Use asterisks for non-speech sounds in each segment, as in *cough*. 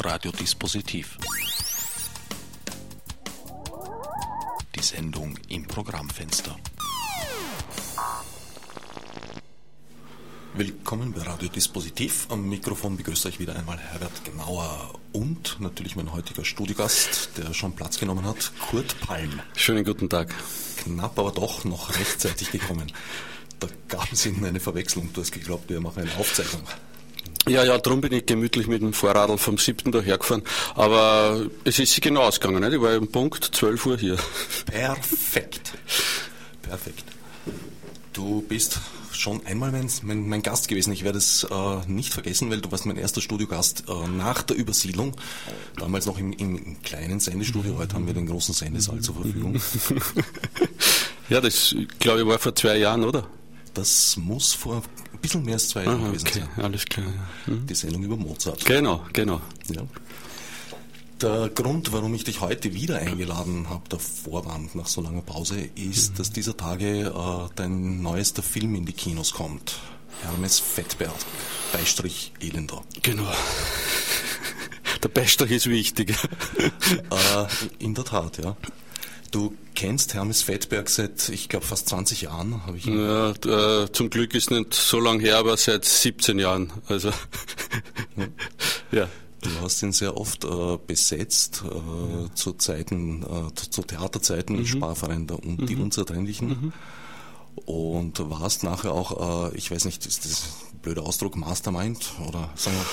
Radiodispositiv. Die Sendung im Programmfenster. Willkommen bei Radiodispositiv. Am Mikrofon begrüßt euch wieder einmal Herbert Gnauer und natürlich mein heutiger Studiogast, der schon Platz genommen hat, Kurt Palm. Schönen guten Tag. Knapp, aber doch noch rechtzeitig gekommen. Da gab es Ihnen eine Verwechslung. Du hast geglaubt, wir machen eine Aufzeichnung. Ja, ja, darum bin ich gemütlich mit dem Vorradl vom 7. dahergefahren. Aber es ist sie genau ausgegangen, nicht? Ich war im Punkt 12 Uhr hier. Perfekt. Perfekt. Du bist schon einmal mein, mein, mein Gast gewesen. Ich werde es äh, nicht vergessen, weil du warst mein erster Studiogast äh, nach der Übersiedlung. Damals noch im, im kleinen Sendestudio. Heute haben wir den großen Sendesaal zur Verfügung. *laughs* ja, das, glaube ich, war vor zwei Jahren, oder? Das muss vor ein bisschen mehr als zwei Jahren gewesen okay, sein. alles klar. Ja. Die Sendung über Mozart. Genau, genau. Ja. Der Grund, warum ich dich heute wieder eingeladen habe, der Vorwand nach so langer Pause, ist, mhm. dass dieser Tage äh, dein neuester Film in die Kinos kommt. Hermes Fettberg, Beistrich Elender. Genau. *laughs* Der Beistrich ist wichtig. äh, in der Tat, ja. Du kennst Hermes Fettberg seit, ich glaube, fast 20 Jahren, habe ich. Ja, äh, zum Glück ist nicht so lange her, aber seit 17 Jahren. Also, *laughs* ja. Du hast ihn sehr oft äh, besetzt, äh, ja. zu Zeiten, äh, zu, zu Theaterzeiten mhm. im Sparverein der und mhm. die Unzertrennlichen. Mhm. Und warst nachher auch, äh, ich weiß nicht, ist das blöder Ausdruck, Mastermind oder sagen wir,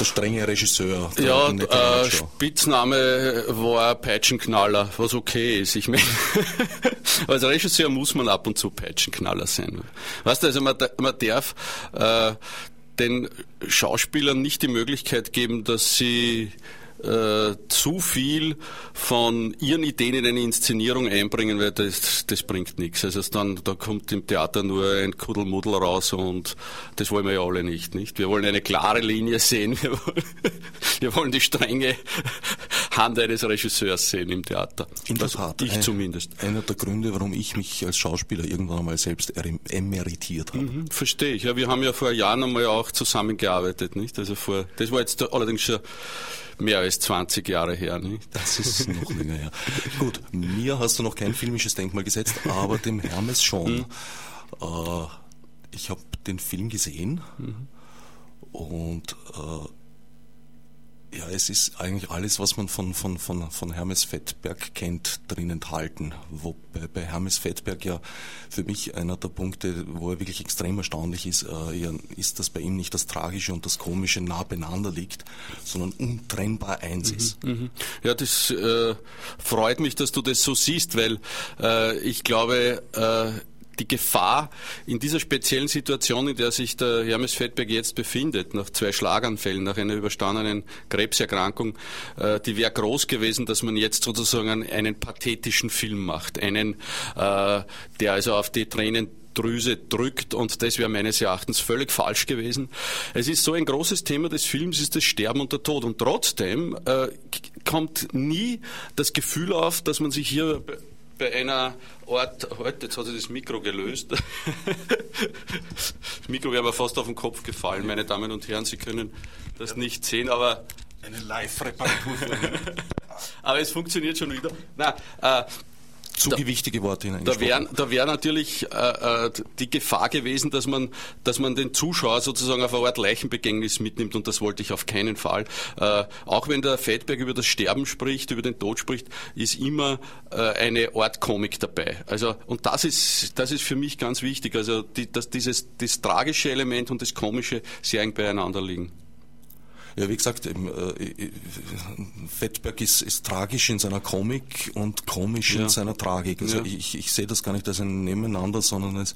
der strenge Regisseur? Der ja, äh, Spitzname war Peitschenknaller, was okay ist. Ich meine, *laughs* als Regisseur muss man ab und zu Peitschenknaller sein. Weißt du, also man, man darf äh, den Schauspielern nicht die Möglichkeit geben, dass sie äh, zu viel von ihren Ideen in eine Inszenierung einbringen, weil das, das bringt nichts. Also dann, da kommt im Theater nur ein Kuddelmuddel raus und das wollen wir ja alle nicht, nicht? Wir wollen eine klare Linie sehen, *laughs* wir wollen, wir wollen die strenge Hand eines Regisseurs sehen im Theater. In der also Tat. Ich ein, zumindest. Einer der Gründe, warum ich mich als Schauspieler irgendwann einmal selbst emeritiert habe. Mhm, verstehe ich. Ja, wir haben ja vor Jahren einmal auch zusammengearbeitet, nicht? Also vor, das war jetzt allerdings schon mehr als 20 Jahre her. Nicht? Das ist noch länger her. *laughs* Gut, mir hast du noch kein filmisches Denkmal gesetzt, aber dem Hermes schon. Mhm. Äh, ich habe den Film gesehen mhm. und äh, ja, es ist eigentlich alles, was man von, von, von, von Hermes Fettberg kennt, drin enthalten. Wobei bei Hermes Fettberg ja für mich einer der Punkte, wo er wirklich extrem erstaunlich ist, äh, ist, dass bei ihm nicht das Tragische und das Komische nah beieinander liegt, sondern untrennbar eins mhm, ist. Mhm. Ja, das äh, freut mich, dass du das so siehst, weil äh, ich glaube, äh, die Gefahr in dieser speziellen Situation, in der sich der Hermes Fettberg jetzt befindet, nach zwei Schlaganfällen, nach einer überstandenen Krebserkrankung, äh, die wäre groß gewesen, dass man jetzt sozusagen einen pathetischen Film macht, einen, äh, der also auf die Tränen Drüse drückt und das wäre meines Erachtens völlig falsch gewesen. Es ist so ein großes Thema des Films, ist das Sterben und der Tod und trotzdem äh, kommt nie das Gefühl auf, dass man sich hier bei einer Art, heute, jetzt hat sich das Mikro gelöst. das Mikro wäre mir fast auf den Kopf gefallen, meine Damen und Herren, Sie können das nicht sehen, aber. Eine Live-Reparatur. *laughs* aber es funktioniert schon wieder. Nein, äh, zu da, gewichtige Worte Da wäre da wär natürlich äh, äh, die Gefahr gewesen, dass man, dass man den Zuschauer sozusagen auf eine Art Leichenbegängnis mitnimmt und das wollte ich auf keinen Fall. Äh, auch wenn der Feldberg über das Sterben spricht, über den Tod spricht, ist immer äh, eine Art Komik dabei. Also und das ist das ist für mich ganz wichtig. Also die, dass dieses das tragische Element und das komische sehr eng beieinander liegen. Ja, wie gesagt, eben, äh, Fettberg ist, ist tragisch in seiner Komik und komisch ja. in seiner Tragik. Also ja. ich, ich sehe das gar nicht als ein Nebeneinander, sondern als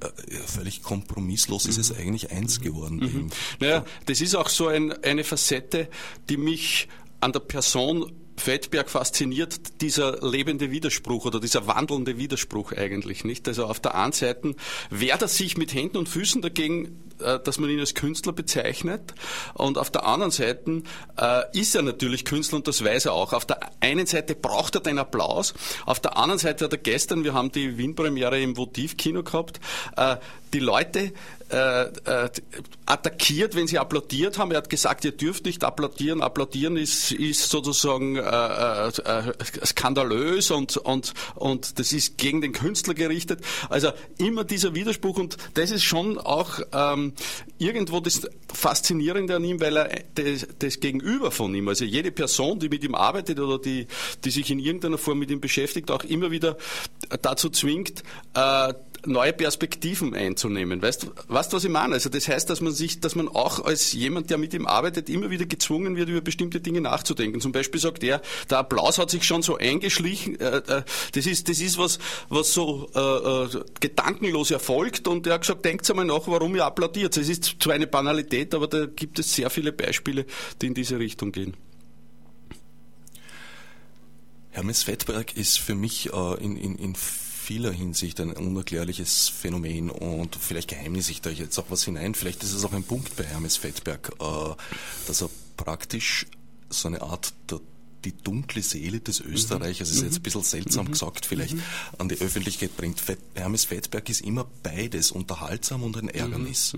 äh, völlig kompromisslos ist es mhm. eigentlich eins mhm. geworden. Mhm. Naja, das ist auch so ein, eine Facette, die mich an der Person Fettberg fasziniert dieser lebende Widerspruch oder dieser wandelnde Widerspruch eigentlich nicht. Also auf der einen Seite wehrt er sich mit Händen und Füßen dagegen, dass man ihn als Künstler bezeichnet. Und auf der anderen Seite äh, ist er natürlich Künstler und das weiß er auch. Auf der einen Seite braucht er den Applaus, auf der anderen Seite hat er gestern, wir haben die Wien-Premiere im Votivkino gehabt, äh, die Leute äh, äh, attackiert, wenn sie applaudiert haben. Er hat gesagt, ihr dürft nicht applaudieren. Applaudieren ist, ist sozusagen äh, äh, äh, skandalös und, und, und das ist gegen den Künstler gerichtet. Also immer dieser Widerspruch und das ist schon auch ähm, irgendwo das Faszinierende an ihm, weil er das, das Gegenüber von ihm, also jede Person, die mit ihm arbeitet oder die, die sich in irgendeiner Form mit ihm beschäftigt, auch immer wieder dazu zwingt, äh, neue Perspektiven einzunehmen. Weißt du, weißt, was ich meine? Also das heißt, dass man sich, dass man auch als jemand, der mit ihm arbeitet, immer wieder gezwungen wird, über bestimmte Dinge nachzudenken. Zum Beispiel sagt er, der Applaus hat sich schon so eingeschlichen. Äh, äh, das ist, das ist was, was so äh, äh, gedankenlos erfolgt. Und er hat gesagt, denkt einmal nach, warum ihr applaudiert. Es ist zwar eine Banalität, aber da gibt es sehr viele Beispiele, die in diese Richtung gehen. Hermes Fettberg ist für mich äh, in, in, in vieler Hinsicht ein unerklärliches Phänomen und vielleicht geheimnisse ich da jetzt auch was hinein. Vielleicht ist es auch ein Punkt bei Hermes Fettberg, äh, dass er praktisch so eine Art der die dunkle Seele des mhm. Österreichers, mhm. ist jetzt ein bisschen seltsam mhm. gesagt vielleicht, mhm. an die Öffentlichkeit bringt. Hermes Fettberg ist immer beides, unterhaltsam und ein Ärgernis.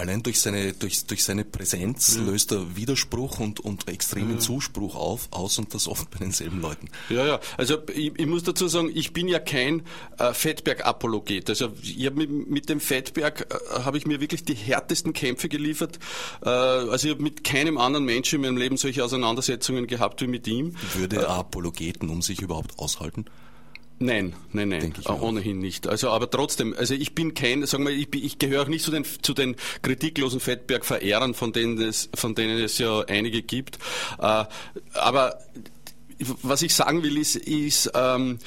Mhm. mhm allein durch seine, durch, durch seine Präsenz ja. löst er Widerspruch und, und extremen ja. Zuspruch auf, aus und das oft bei denselben Leuten. Ja, ja. Also ich, ich muss dazu sagen, ich bin ja kein äh, Fettberg-Apologet. Also ich hab mit, mit dem Fettberg äh, habe ich mir wirklich die härtesten Kämpfe geliefert. Äh, also ich habe mit keinem anderen Menschen in meinem Leben solche Auseinandersetzungen gehabt wie mit ihm. Würde er Apologeten um sich überhaupt aushalten? Nein, nein, nein, äh, ohnehin nicht. Also, aber trotzdem, also ich bin kein, sagen wir, ich, ich gehöre auch nicht zu den, zu den kritiklosen Fettberg-Verehrern, von denen es, von denen es ja einige gibt. Äh, aber was ich sagen will, ist, ist ähm,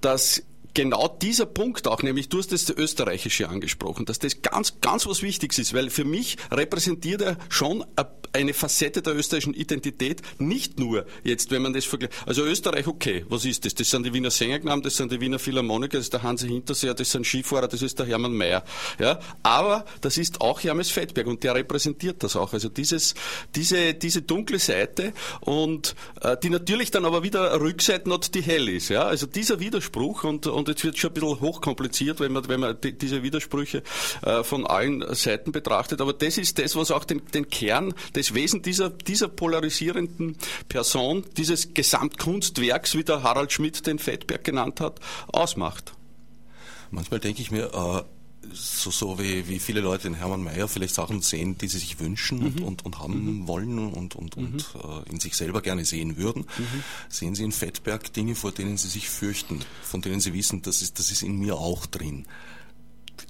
dass genau dieser Punkt auch, nämlich du hast das Österreichische angesprochen, dass das ganz, ganz was Wichtiges ist, weil für mich repräsentiert er schon eine Facette der österreichischen Identität, nicht nur jetzt, wenn man das vergleicht. Also Österreich, okay, was ist das? Das sind die Wiener Sängerknaben, das sind die Wiener Philharmoniker, das ist der Hansi Hinterseher, das sind Skifahrer, das ist der Hermann Mayer. Ja? Aber das ist auch Hermes Fettberg und der repräsentiert das auch. Also dieses, diese, diese dunkle Seite und äh, die natürlich dann aber wieder Rückseite hat, die hell ist. Ja? Also dieser Widerspruch und, und jetzt wird schon ein bisschen hochkompliziert, wenn man, wenn man die, diese Widersprüche äh, von allen Seiten betrachtet. Aber das ist das, was auch den, den Kern, das Wesen dieser, dieser polarisierenden Person, dieses Gesamtkunstwerks, wie der Harald Schmidt den Fettberg genannt hat, ausmacht. Manchmal denke ich mir, äh so, so wie, wie viele Leute in Hermann Mayer vielleicht Sachen sehen, die sie sich wünschen mhm. und, und, und, haben mhm. wollen und, und, mhm. und äh, in sich selber gerne sehen würden, mhm. sehen sie in Fettberg Dinge, vor denen sie sich fürchten, von denen sie wissen, das ist, das ist in mir auch drin.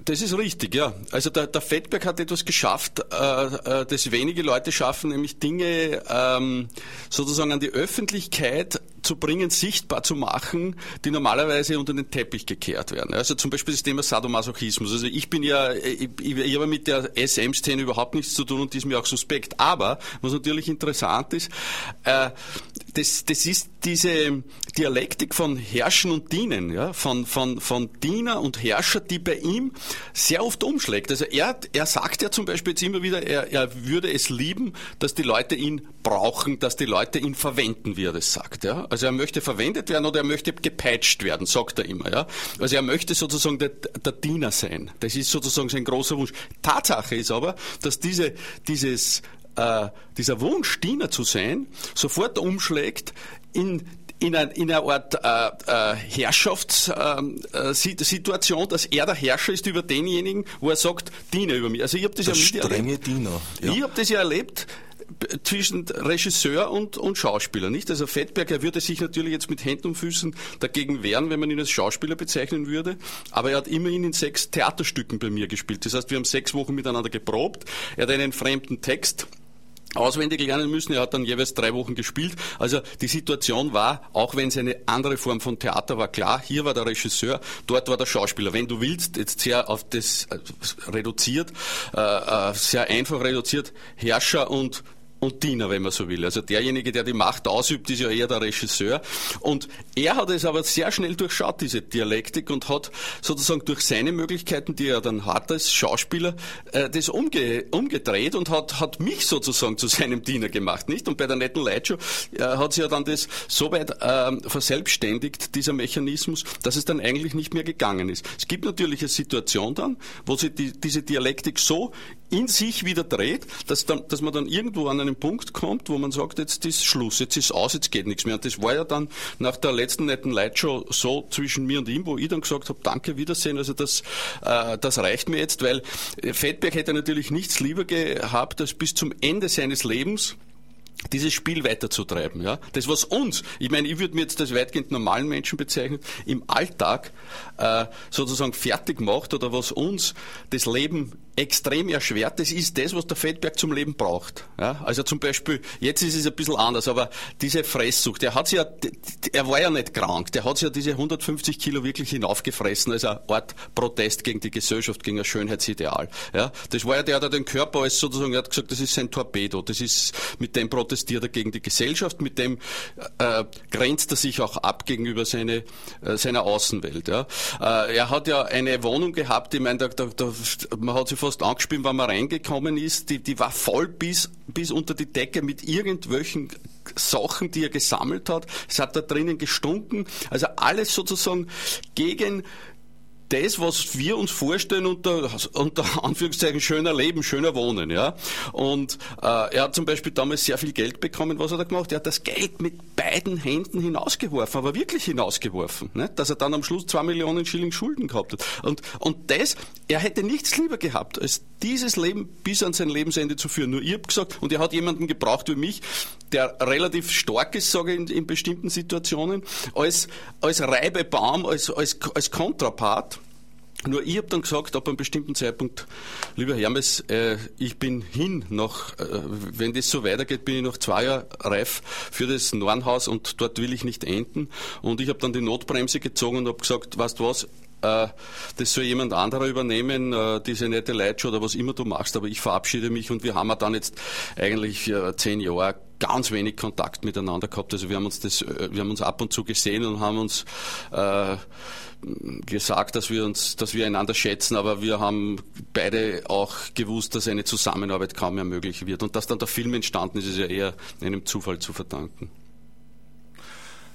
Das ist richtig, ja. Also der, der Fettberg hat etwas geschafft, äh, äh, das wenige Leute schaffen, nämlich Dinge ähm, sozusagen an die Öffentlichkeit zu bringen, sichtbar zu machen, die normalerweise unter den Teppich gekehrt werden. Also zum Beispiel das Thema Sadomasochismus. Also ich bin ja, ich, ich habe mit der SM-Szene überhaupt nichts zu tun und die ist mir auch suspekt. Aber was natürlich interessant ist, äh, das, das ist diese Dialektik von Herrschen und Dienen, ja, von, von, von Diener und Herrscher, die bei ihm sehr oft umschlägt. Also er, er sagt ja zum Beispiel jetzt immer wieder, er, er würde es lieben, dass die Leute ihn brauchen, dass die Leute ihn verwenden, wie er das sagt. Ja. Also er möchte verwendet werden oder er möchte gepeitscht werden, sagt er immer. Ja? Also er möchte sozusagen der, der Diener sein. Das ist sozusagen sein großer Wunsch. Tatsache ist aber, dass diese, dieses, äh, dieser Wunsch, Diener zu sein, sofort umschlägt in in, ein, in einer Art äh, äh, Herrschaftssituation, äh, dass er der Herrscher ist über denjenigen, wo er sagt, diene über mich. Also ich habe das, das ja strenge Diener. Ja. Ich habe das ja erlebt zwischen Regisseur und, und Schauspieler, nicht? Also Fettberg, er würde sich natürlich jetzt mit Händen und Füßen dagegen wehren, wenn man ihn als Schauspieler bezeichnen würde, aber er hat immerhin in sechs Theaterstücken bei mir gespielt. Das heißt, wir haben sechs Wochen miteinander geprobt. Er hat einen fremden Text auswendig lernen müssen. Er hat dann jeweils drei Wochen gespielt. Also die Situation war, auch wenn es eine andere Form von Theater war, klar, hier war der Regisseur, dort war der Schauspieler. Wenn du willst, jetzt sehr auf das äh, reduziert, äh, äh, sehr einfach reduziert, Herrscher und und Diener, wenn man so will. Also derjenige, der die Macht ausübt, ist ja eher der Regisseur. Und er hat es aber sehr schnell durchschaut, diese Dialektik, und hat sozusagen durch seine Möglichkeiten, die er dann hat als Schauspieler, äh, das umge umgedreht und hat, hat mich sozusagen zu seinem Diener gemacht, nicht? Und bei der netten Lightshow äh, hat sich ja dann das so weit äh, verselbstständigt, dieser Mechanismus, dass es dann eigentlich nicht mehr gegangen ist. Es gibt natürlich eine Situation dann, wo sich die, diese Dialektik so in sich wieder dreht, dass, dann, dass man dann irgendwo an einen Punkt kommt, wo man sagt, jetzt ist Schluss, jetzt ist aus, jetzt geht nichts mehr. Und das war ja dann nach der letzten netten Lightshow so zwischen mir und ihm, wo ich dann gesagt habe, danke, Wiedersehen, also das, äh, das reicht mir jetzt, weil Fettberg hätte natürlich nichts lieber gehabt, als bis zum Ende seines Lebens dieses Spiel weiterzutreiben. Ja? Das, was uns, ich meine, ich würde mir jetzt als weitgehend normalen Menschen bezeichnen, im Alltag äh, sozusagen fertig macht oder was uns das Leben extrem erschwert, das ist das, was der Fettberg zum Leben braucht. Ja? Also zum Beispiel, jetzt ist es ein bisschen anders, aber diese Fresssucht, der hat ja, er war ja nicht krank, der hat ja diese 150 Kilo wirklich hinaufgefressen als eine Art Protest gegen die Gesellschaft, gegen ein Schönheitsideal. Ja? Das war ja der, der den Körper als sozusagen, er hat gesagt, das ist sein Torpedo, das ist, mit dem protestiert er gegen die Gesellschaft, mit dem äh, grenzt er sich auch ab gegenüber seine, äh, seiner Außenwelt. Ja? Äh, er hat ja eine Wohnung gehabt, ich meine, da, da, da, man hat sich fast angespielt, wenn man reingekommen ist. Die, die war voll bis, bis unter die Decke mit irgendwelchen Sachen, die er gesammelt hat. Es hat da drinnen gestunken. Also alles sozusagen gegen das, was wir uns vorstellen unter, unter Anführungszeichen schöner Leben, schöner Wohnen. Ja? Und äh, er hat zum Beispiel damals sehr viel Geld bekommen. Was hat er gemacht? Er hat das Geld mit beiden Händen hinausgeworfen, aber wirklich hinausgeworfen. Ne? Dass er dann am Schluss zwei Millionen Schilling Schulden gehabt hat. Und, und das, er hätte nichts lieber gehabt, als dieses Leben bis an sein Lebensende zu führen. Nur ich habe gesagt, und er hat jemanden gebraucht wie mich, der relativ stark ist, sage ich, in, in bestimmten Situationen, als, als Reibebaum, als, als, als Kontrapart. Nur ich habe dann gesagt, ab einem bestimmten Zeitpunkt, lieber Hermes, äh, ich bin hin noch, äh, wenn das so weitergeht, bin ich noch zwei Jahre reif für das Nornhaus und dort will ich nicht enden. Und ich habe dann die Notbremse gezogen und habe gesagt, weißt du was, das soll jemand anderer übernehmen, äh, diese nette Leitshow oder was immer du machst, aber ich verabschiede mich und wir haben dann jetzt eigentlich äh, zehn Jahre ganz wenig Kontakt miteinander gehabt. Also wir haben uns das, wir haben uns ab und zu gesehen und haben uns äh, gesagt, dass wir uns, dass wir einander schätzen, aber wir haben beide auch gewusst, dass eine Zusammenarbeit kaum mehr möglich wird. Und dass dann der Film entstanden ist, ist ja eher einem Zufall zu verdanken.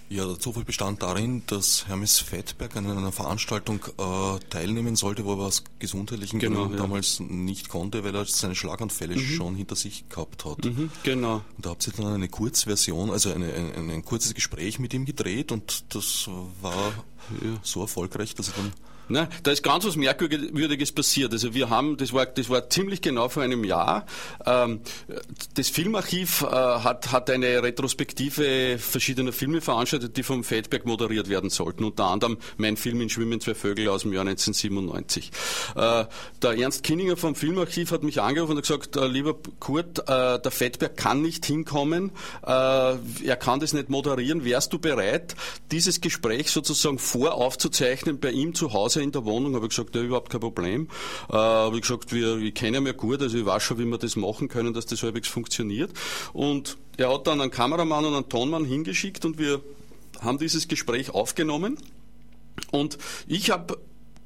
Ja, der Zufall bestand darin, dass Hermes Fettberg an einer Veranstaltung äh, teilnehmen sollte, wo er aus gesundheitlichen genau, Gründen ja. damals nicht konnte, weil er seine Schlaganfälle mhm. schon hinter sich gehabt hat. Mhm, genau. Und da habt ihr dann eine Kurzversion, also eine, ein, ein, kurzes Gespräch mit ihm gedreht und das war ja. so erfolgreich, dass er dann Ne? Da ist ganz was Merkwürdiges passiert. Also wir haben, das war, das war ziemlich genau vor einem Jahr, ähm, das Filmarchiv äh, hat, hat eine Retrospektive verschiedener Filme veranstaltet, die vom Feldberg moderiert werden sollten. Unter anderem mein Film in Schwimmen zwei Vögel aus dem Jahr 1997. Äh, der Ernst Kinninger vom Filmarchiv hat mich angerufen und gesagt, äh, lieber Kurt, äh, der Feldberg kann nicht hinkommen, äh, er kann das nicht moderieren. Wärst du bereit, dieses Gespräch sozusagen voraufzuzeichnen bei ihm zu Hause? Hause in der Wohnung, habe ich gesagt, ja, überhaupt kein Problem. Äh, habe ich gesagt, wir, ich kenne ihn ja gut, also ich weiß schon, wie wir das machen können, dass das halbwegs funktioniert. Und er hat dann einen Kameramann und einen Tonmann hingeschickt und wir haben dieses Gespräch aufgenommen. Und ich habe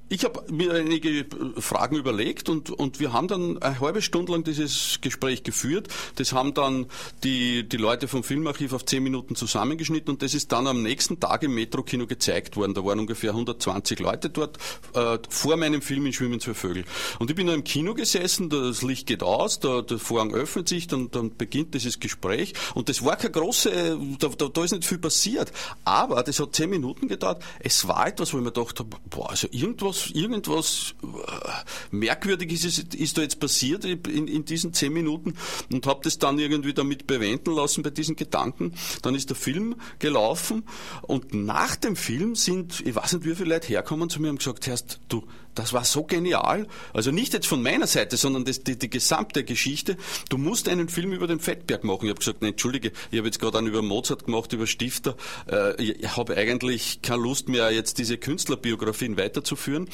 ich habe mir einige Fragen überlegt und, und wir haben dann eine halbe Stunde lang dieses Gespräch geführt. Das haben dann die, die Leute vom Filmarchiv auf zehn Minuten zusammengeschnitten und das ist dann am nächsten Tag im Metro-Kino gezeigt worden. Da waren ungefähr 120 Leute dort äh, vor meinem Film in Schwimmen zwei Vögel. Und ich bin da im Kino gesessen, das Licht geht aus, der, der Vorhang öffnet sich, dann, dann beginnt dieses Gespräch und das war keine große, da, da, da ist nicht viel passiert. Aber das hat zehn Minuten gedauert. Es war etwas, wo ich mir gedacht habe, boah, also irgendwas irgendwas, äh, Merkwürdiges ist, ist da jetzt passiert in, in diesen zehn Minuten und habe das dann irgendwie damit bewenden lassen bei diesen Gedanken. Dann ist der Film gelaufen und nach dem Film sind, ich weiß nicht wie viele Leute herkommen zu mir und gesagt, Herrst, du, das war so genial. Also nicht jetzt von meiner Seite, sondern das, die, die gesamte Geschichte. Du musst einen Film über den Fettberg machen. Ich habe gesagt, nein, entschuldige, ich habe jetzt gerade einen über Mozart gemacht, über Stifter. Äh, ich habe eigentlich keine Lust mehr, jetzt diese Künstlerbiografien weiterzuführen.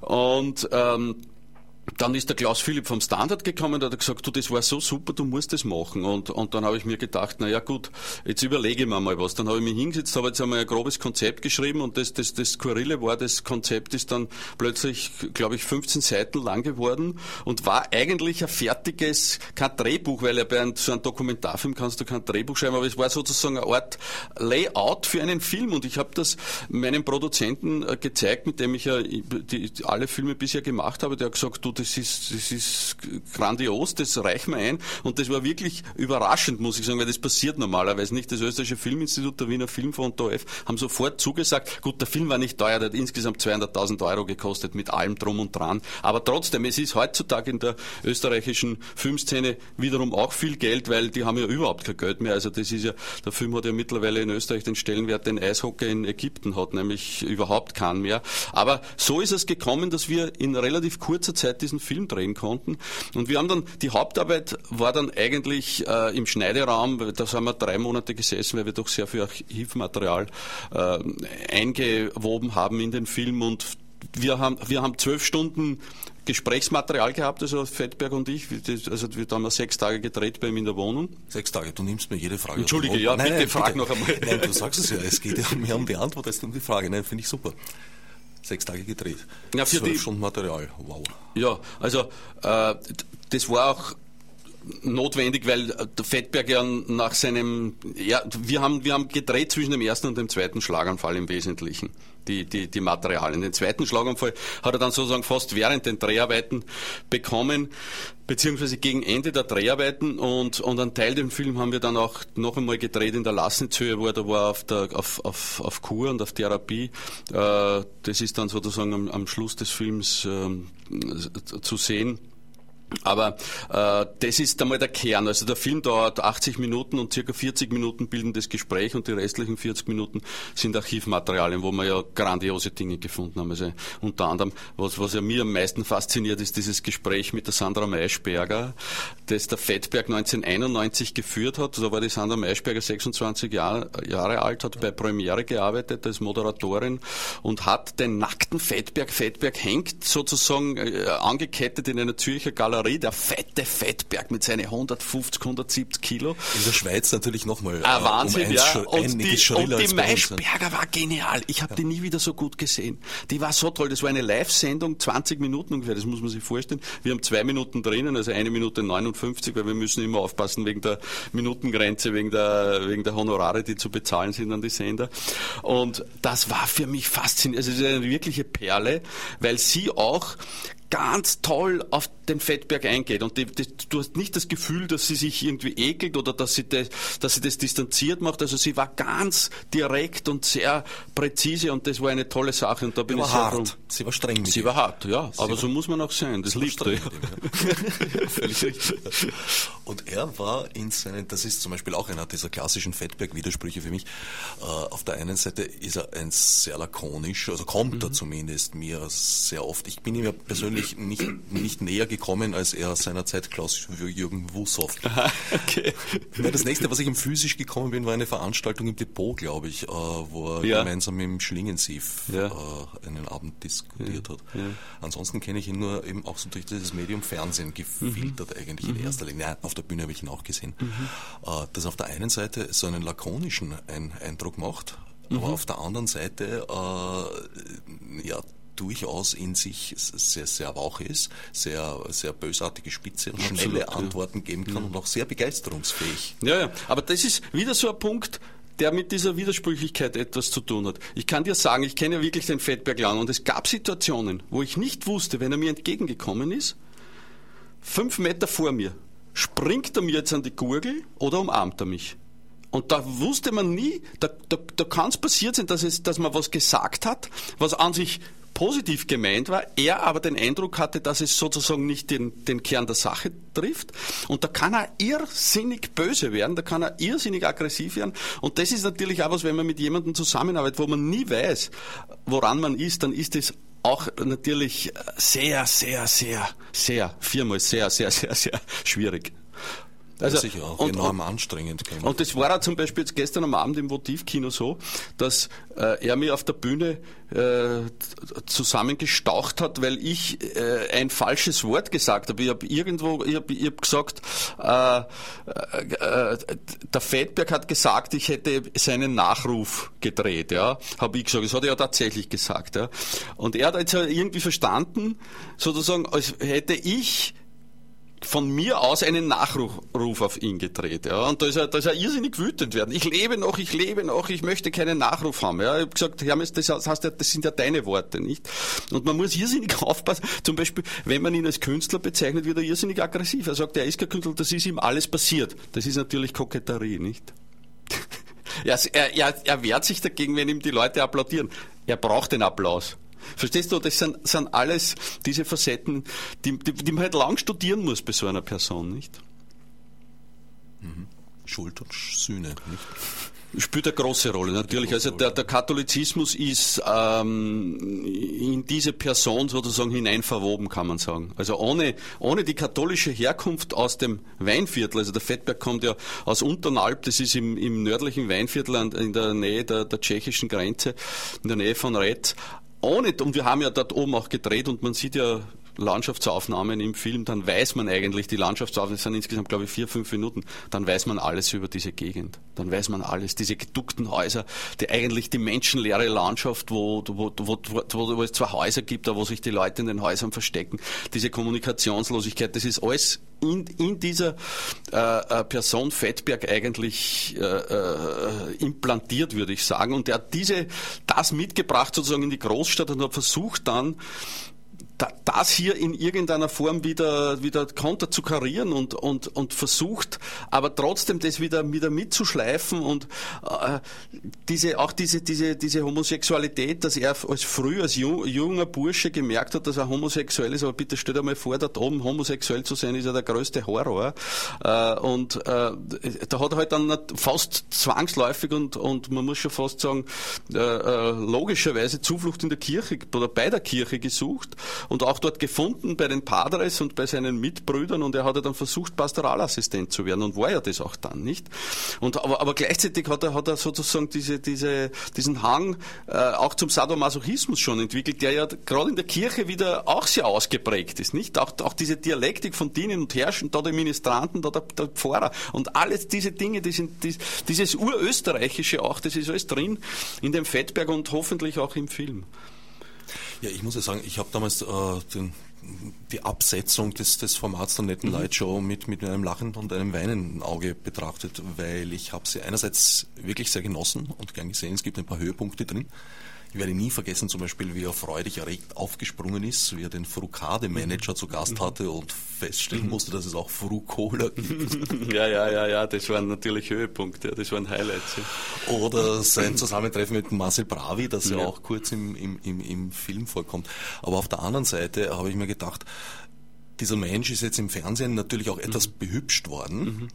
Und ähm, dann ist der Klaus Philipp vom Standard gekommen, der hat gesagt, du, das war so super, du musst das machen. Und, und dann habe ich mir gedacht, na ja gut, jetzt überlege ich mir mal was. Dann habe ich mich hingesetzt, habe jetzt einmal ein grobes Konzept geschrieben und das, das, das Skurrile war, das Konzept ist dann plötzlich, glaube ich, 15 Seiten lang geworden und war eigentlich ein fertiges, kein Drehbuch, weil ja bei einem, so einem Dokumentarfilm kannst du kein Drehbuch schreiben, aber es war sozusagen eine Art Layout für einen Film und ich habe das meinem Produzenten äh, gezeigt, mit dem ich ja die, alle Filme bisher gemacht habe, der hat gesagt, du, das ist, das ist grandios, das reicht mir ein. Und das war wirklich überraschend, muss ich sagen, weil das passiert normalerweise nicht. Das Österreichische Filminstitut, der Wiener Filmfonds, der OF, haben sofort zugesagt, gut, der Film war nicht teuer, der hat insgesamt 200.000 Euro gekostet, mit allem drum und dran. Aber trotzdem, es ist heutzutage in der österreichischen Filmszene wiederum auch viel Geld, weil die haben ja überhaupt kein Geld mehr. Also das ist ja, der Film hat ja mittlerweile in Österreich den Stellenwert, den Eishockey in Ägypten hat, nämlich überhaupt keinen mehr. Aber so ist es gekommen, dass wir in relativ kurzer Zeit diesen Film drehen konnten. Und wir haben dann, die Hauptarbeit war dann eigentlich äh, im Schneideraum, da haben wir drei Monate gesessen, weil wir doch sehr viel Archivmaterial äh, eingewoben haben in den Film und wir haben, wir haben zwölf Stunden Gesprächsmaterial gehabt, also Fettberg und ich. Also wir haben sechs Tage gedreht bei ihm in der Wohnung. Sechs Tage, du nimmst mir jede Frage. Entschuldige, ja, nein, bitte nein, frag bitte. noch einmal. Nein, du sagst es ja, es geht ja mehr um die Antwort als um die Frage. Nein, finde ich super sechs Tage gedreht. Ja, für Zwölf die Stunden Material. Wow. Ja, also äh, das war auch notwendig, weil der Fettberg ja nach seinem, ja, wir haben, wir haben gedreht zwischen dem ersten und dem zweiten Schlaganfall im Wesentlichen. Die, die, die Materialien. Den zweiten Schlaganfall hat er dann sozusagen fast während den Dreharbeiten bekommen, beziehungsweise gegen Ende der Dreharbeiten und, und einen Teil dem Film haben wir dann auch noch einmal gedreht in der Lassnitzhöhe, wo er da war auf, der, auf, auf, auf Kur und auf Therapie. Äh, das ist dann sozusagen am, am Schluss des Films äh, zu sehen. Aber äh, das ist einmal der Kern. Also der Film dauert 80 Minuten und circa 40 Minuten bilden das Gespräch und die restlichen 40 Minuten sind Archivmaterialien, wo wir ja grandiose Dinge gefunden haben. Also unter anderem, was, was ja mir am meisten fasziniert, ist dieses Gespräch mit der Sandra Maischberger, das der Fettberg 1991 geführt hat. Da war die Sandra Maischberger 26 Jahr, Jahre alt, hat bei Premiere gearbeitet als Moderatorin und hat den nackten Fettberg, Fettberg hängt sozusagen äh, angekettet in einer Zürcher Galerie Galerie, der fette Fettberg mit seinen 150, 170 Kilo. In der Schweiz natürlich nochmal. Ah, Wahnsinn, um ja. Und die, und die. Maischberger war genial. Ich habe die nie wieder so gut gesehen. Die war so toll. Das war eine Live-Sendung, 20 Minuten ungefähr, das muss man sich vorstellen. Wir haben zwei Minuten drinnen, also eine Minute 59, weil wir müssen immer aufpassen wegen der Minutengrenze, wegen der, wegen der Honorare, die zu bezahlen sind an die Sender. Und das war für mich faszinierend. Also es ist eine wirkliche Perle, weil sie auch ganz toll auf den Fettberg eingeht und die, die, du hast nicht das Gefühl, dass sie sich irgendwie ekelt oder dass sie, das, dass sie das distanziert macht. Also sie war ganz direkt und sehr präzise und das war eine tolle Sache und da bin Sie ich war sehr hart. froh. Sie war streng mit Sie war hart, ja, aber war- so muss man auch sein. Das liebt er. ja. Völlig *laughs* richtig. Und er war in seinen, das ist zum Beispiel auch einer dieser klassischen Fettberg-Widersprüche für mich. Äh, auf der einen Seite ist er ein sehr lakonisch, also kommt Mhm. er zumindest mir sehr oft. Ich bin ihm ja persönlich nicht, nicht näher gekommen als er seinerzeit Klaus-Jürgen Wussow. *laughs* okay. Ja, das nächste, was ich ihm physisch gekommen bin, war eine Veranstaltung im Depot, glaube ich, äh, wo er Ja. gemeinsam mit dem Schlingensief Ja. äh, einen Abend diskutiert hat. Ansonsten kenne ich ihn nur eben auch so durch dieses Medium Fernsehen gefiltert Mhm. eigentlich in erster Linie. Nein, auf der Bühne habe ich ihn auch gesehen. Äh, das auf der einen Seite so einen lakonischen ein Eindruck macht, Mhm. aber auf der anderen Seite äh, ja durchaus in sich sehr, sehr wauch ist, sehr, sehr bösartige Spitze und Absolut, schnelle ja. Antworten geben kann und auch sehr begeisterungsfähig. Ja, ja, aber das ist wieder so ein Punkt, der mit dieser Widersprüchlichkeit etwas zu tun hat. Ich kann dir sagen, ich kenne ja wirklich den Fettberg lang und es gab Situationen, wo ich nicht wusste, wenn er mir entgegengekommen ist, fünf Meter vor mir, springt er mir jetzt an die Gurgel oder umarmt er mich? Und da wusste man nie, da, da, da kann es passiert sein, dass, es, dass man was gesagt hat, was an sich positiv gemeint war, er aber den Eindruck hatte, dass es sozusagen nicht den, den Kern der Sache trifft. Und da kann er irrsinnig böse werden, da kann er irrsinnig aggressiv werden. Und das ist natürlich auch was, wenn man mit jemandem zusammenarbeitet, wo man nie weiß, woran man ist, dann ist es auch natürlich sehr, sehr, sehr, sehr, viermal sehr, sehr, sehr, sehr schwierig. Also, sicher auch und, enorm und, anstrengend. Und das war auch zum Beispiel jetzt gestern am Abend im Votivkino so, dass äh, er mir auf der Bühne äh, zusammengestaucht hat, weil ich äh, ein falsches Wort gesagt habe. Ich habe irgendwo, ich habe hab gesagt, äh, äh, der Feldberg hat gesagt, ich hätte seinen Nachruf gedreht. Ja, habe ich gesagt. Das hat er ja tatsächlich gesagt. Ja. Und er hat jetzt irgendwie verstanden, sozusagen, als hätte ich von mir aus einen Nachruf auf ihn gedreht. Ja. Und da ist, er, da ist er irrsinnig wütend werden. Ich lebe noch, ich lebe noch, ich möchte keinen Nachruf haben. Ja. Ich habe gesagt, Hermes, das, heißt ja, das sind ja deine Worte, nicht? Und man muss irrsinnig *laughs* aufpassen. Zum Beispiel, wenn man ihn als Künstler bezeichnet, wird er irrsinnig aggressiv. Er sagt, er ist kein Künstler, das ist ihm alles passiert. Das ist natürlich Koketterie, nicht? *laughs* er, er, er wehrt sich dagegen, wenn ihm die Leute applaudieren. Er braucht den Applaus. Verstehst du, das sind, sind alles diese Facetten, die, die, die man halt lang studieren muss bei so einer Person, nicht? Mhm. Schuld und Sühne, nicht? spielt eine große Rolle, natürlich. Also der, der Katholizismus ist ähm, in diese Person sozusagen hinein verwoben, kann man sagen. Also ohne, ohne die katholische Herkunft aus dem Weinviertel, also der Fettberg kommt ja aus Unternalp, das ist im, im nördlichen Weinviertel in der Nähe der, der tschechischen Grenze, in der Nähe von Retz, ohne, und wir haben ja dort oben auch gedreht und man sieht ja Landschaftsaufnahmen im Film, dann weiß man eigentlich, die Landschaftsaufnahmen sind insgesamt, glaube ich, vier, fünf Minuten, dann weiß man alles über diese Gegend. Dann weiß man alles. Diese geduckten Häuser, die eigentlich die menschenleere Landschaft, wo, wo, wo, wo, es zwei Häuser gibt, wo sich die Leute in den Häusern verstecken, diese Kommunikationslosigkeit, das ist alles in, in dieser äh, äh Person Fettberg eigentlich äh, äh, implantiert, würde ich sagen. Und er hat diese, das mitgebracht sozusagen in die Großstadt und hat versucht dann, das hier in irgendeiner Form wieder, wieder konter zu karieren und, und, und versucht, aber trotzdem das wieder, wieder mitzuschleifen und äh, diese, auch diese, diese, diese Homosexualität, dass er als früh, als junger Bursche gemerkt hat, dass er homosexuell ist, aber bitte stell dir mal vor, da oben homosexuell zu sein, ist ja der größte Horror. Äh, und äh, da hat er halt dann fast zwangsläufig und, und man muss schon fast sagen, äh, äh, logischerweise Zuflucht in der Kirche oder bei der Kirche gesucht und auch dort gefunden bei den Padres und bei seinen Mitbrüdern und er hat ja dann versucht, Pastoralassistent zu werden und war ja das auch dann, nicht? Und, aber, aber gleichzeitig hat er, hat er sozusagen diese, diese, diesen Hang äh, auch zum Sadomasochismus schon entwickelt, der ja gerade in der Kirche wieder auch sehr ausgeprägt ist, nicht? Auch, auch diese Dialektik von Dienen und Herrschen, da der Ministranten, da der, der Pfarrer und alles diese Dinge, die sind, die, dieses Urösterreichische auch, das ist alles drin in dem Fettberg und hoffentlich auch im Film. Ja, ich muss ja sagen, ich habe damals äh, den, die Absetzung des, des Formats der netten mhm. Light Show mit, mit einem lachenden und einem weinenden Auge betrachtet, weil ich habe sie einerseits wirklich sehr genossen und gern gesehen, es gibt ein paar Höhepunkte drin. Ich werde nie vergessen zum Beispiel, wie er freudig erregt aufgesprungen ist, wie er den Frucade-Manager zu Gast hatte und feststellen musste, dass es auch Frucola gibt. *laughs* ja, ja, ja, ja, das waren natürlich Höhepunkte, das waren Highlights. Ja. Oder sein Zusammentreffen mit Marcel Bravi, das ja, ja auch kurz im, im, im, im Film vorkommt. Aber auf der anderen Seite habe ich mir gedacht, dieser Mensch ist jetzt im Fernsehen natürlich auch etwas mhm. behübscht worden. Mhm.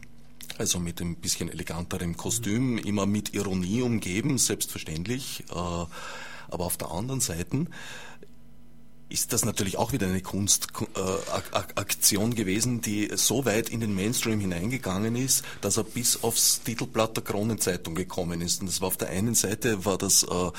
Also mit ein bisschen eleganterem Kostüm, immer mit Ironie umgeben, selbstverständlich. Äh, aber auf der anderen Seite ist das natürlich auch wieder eine Kunstaktion äh, gewesen, die so weit in den Mainstream hineingegangen ist, dass er bis aufs Titelblatt der Kronenzeitung gekommen ist. Und das war auf der einen Seite war das äh,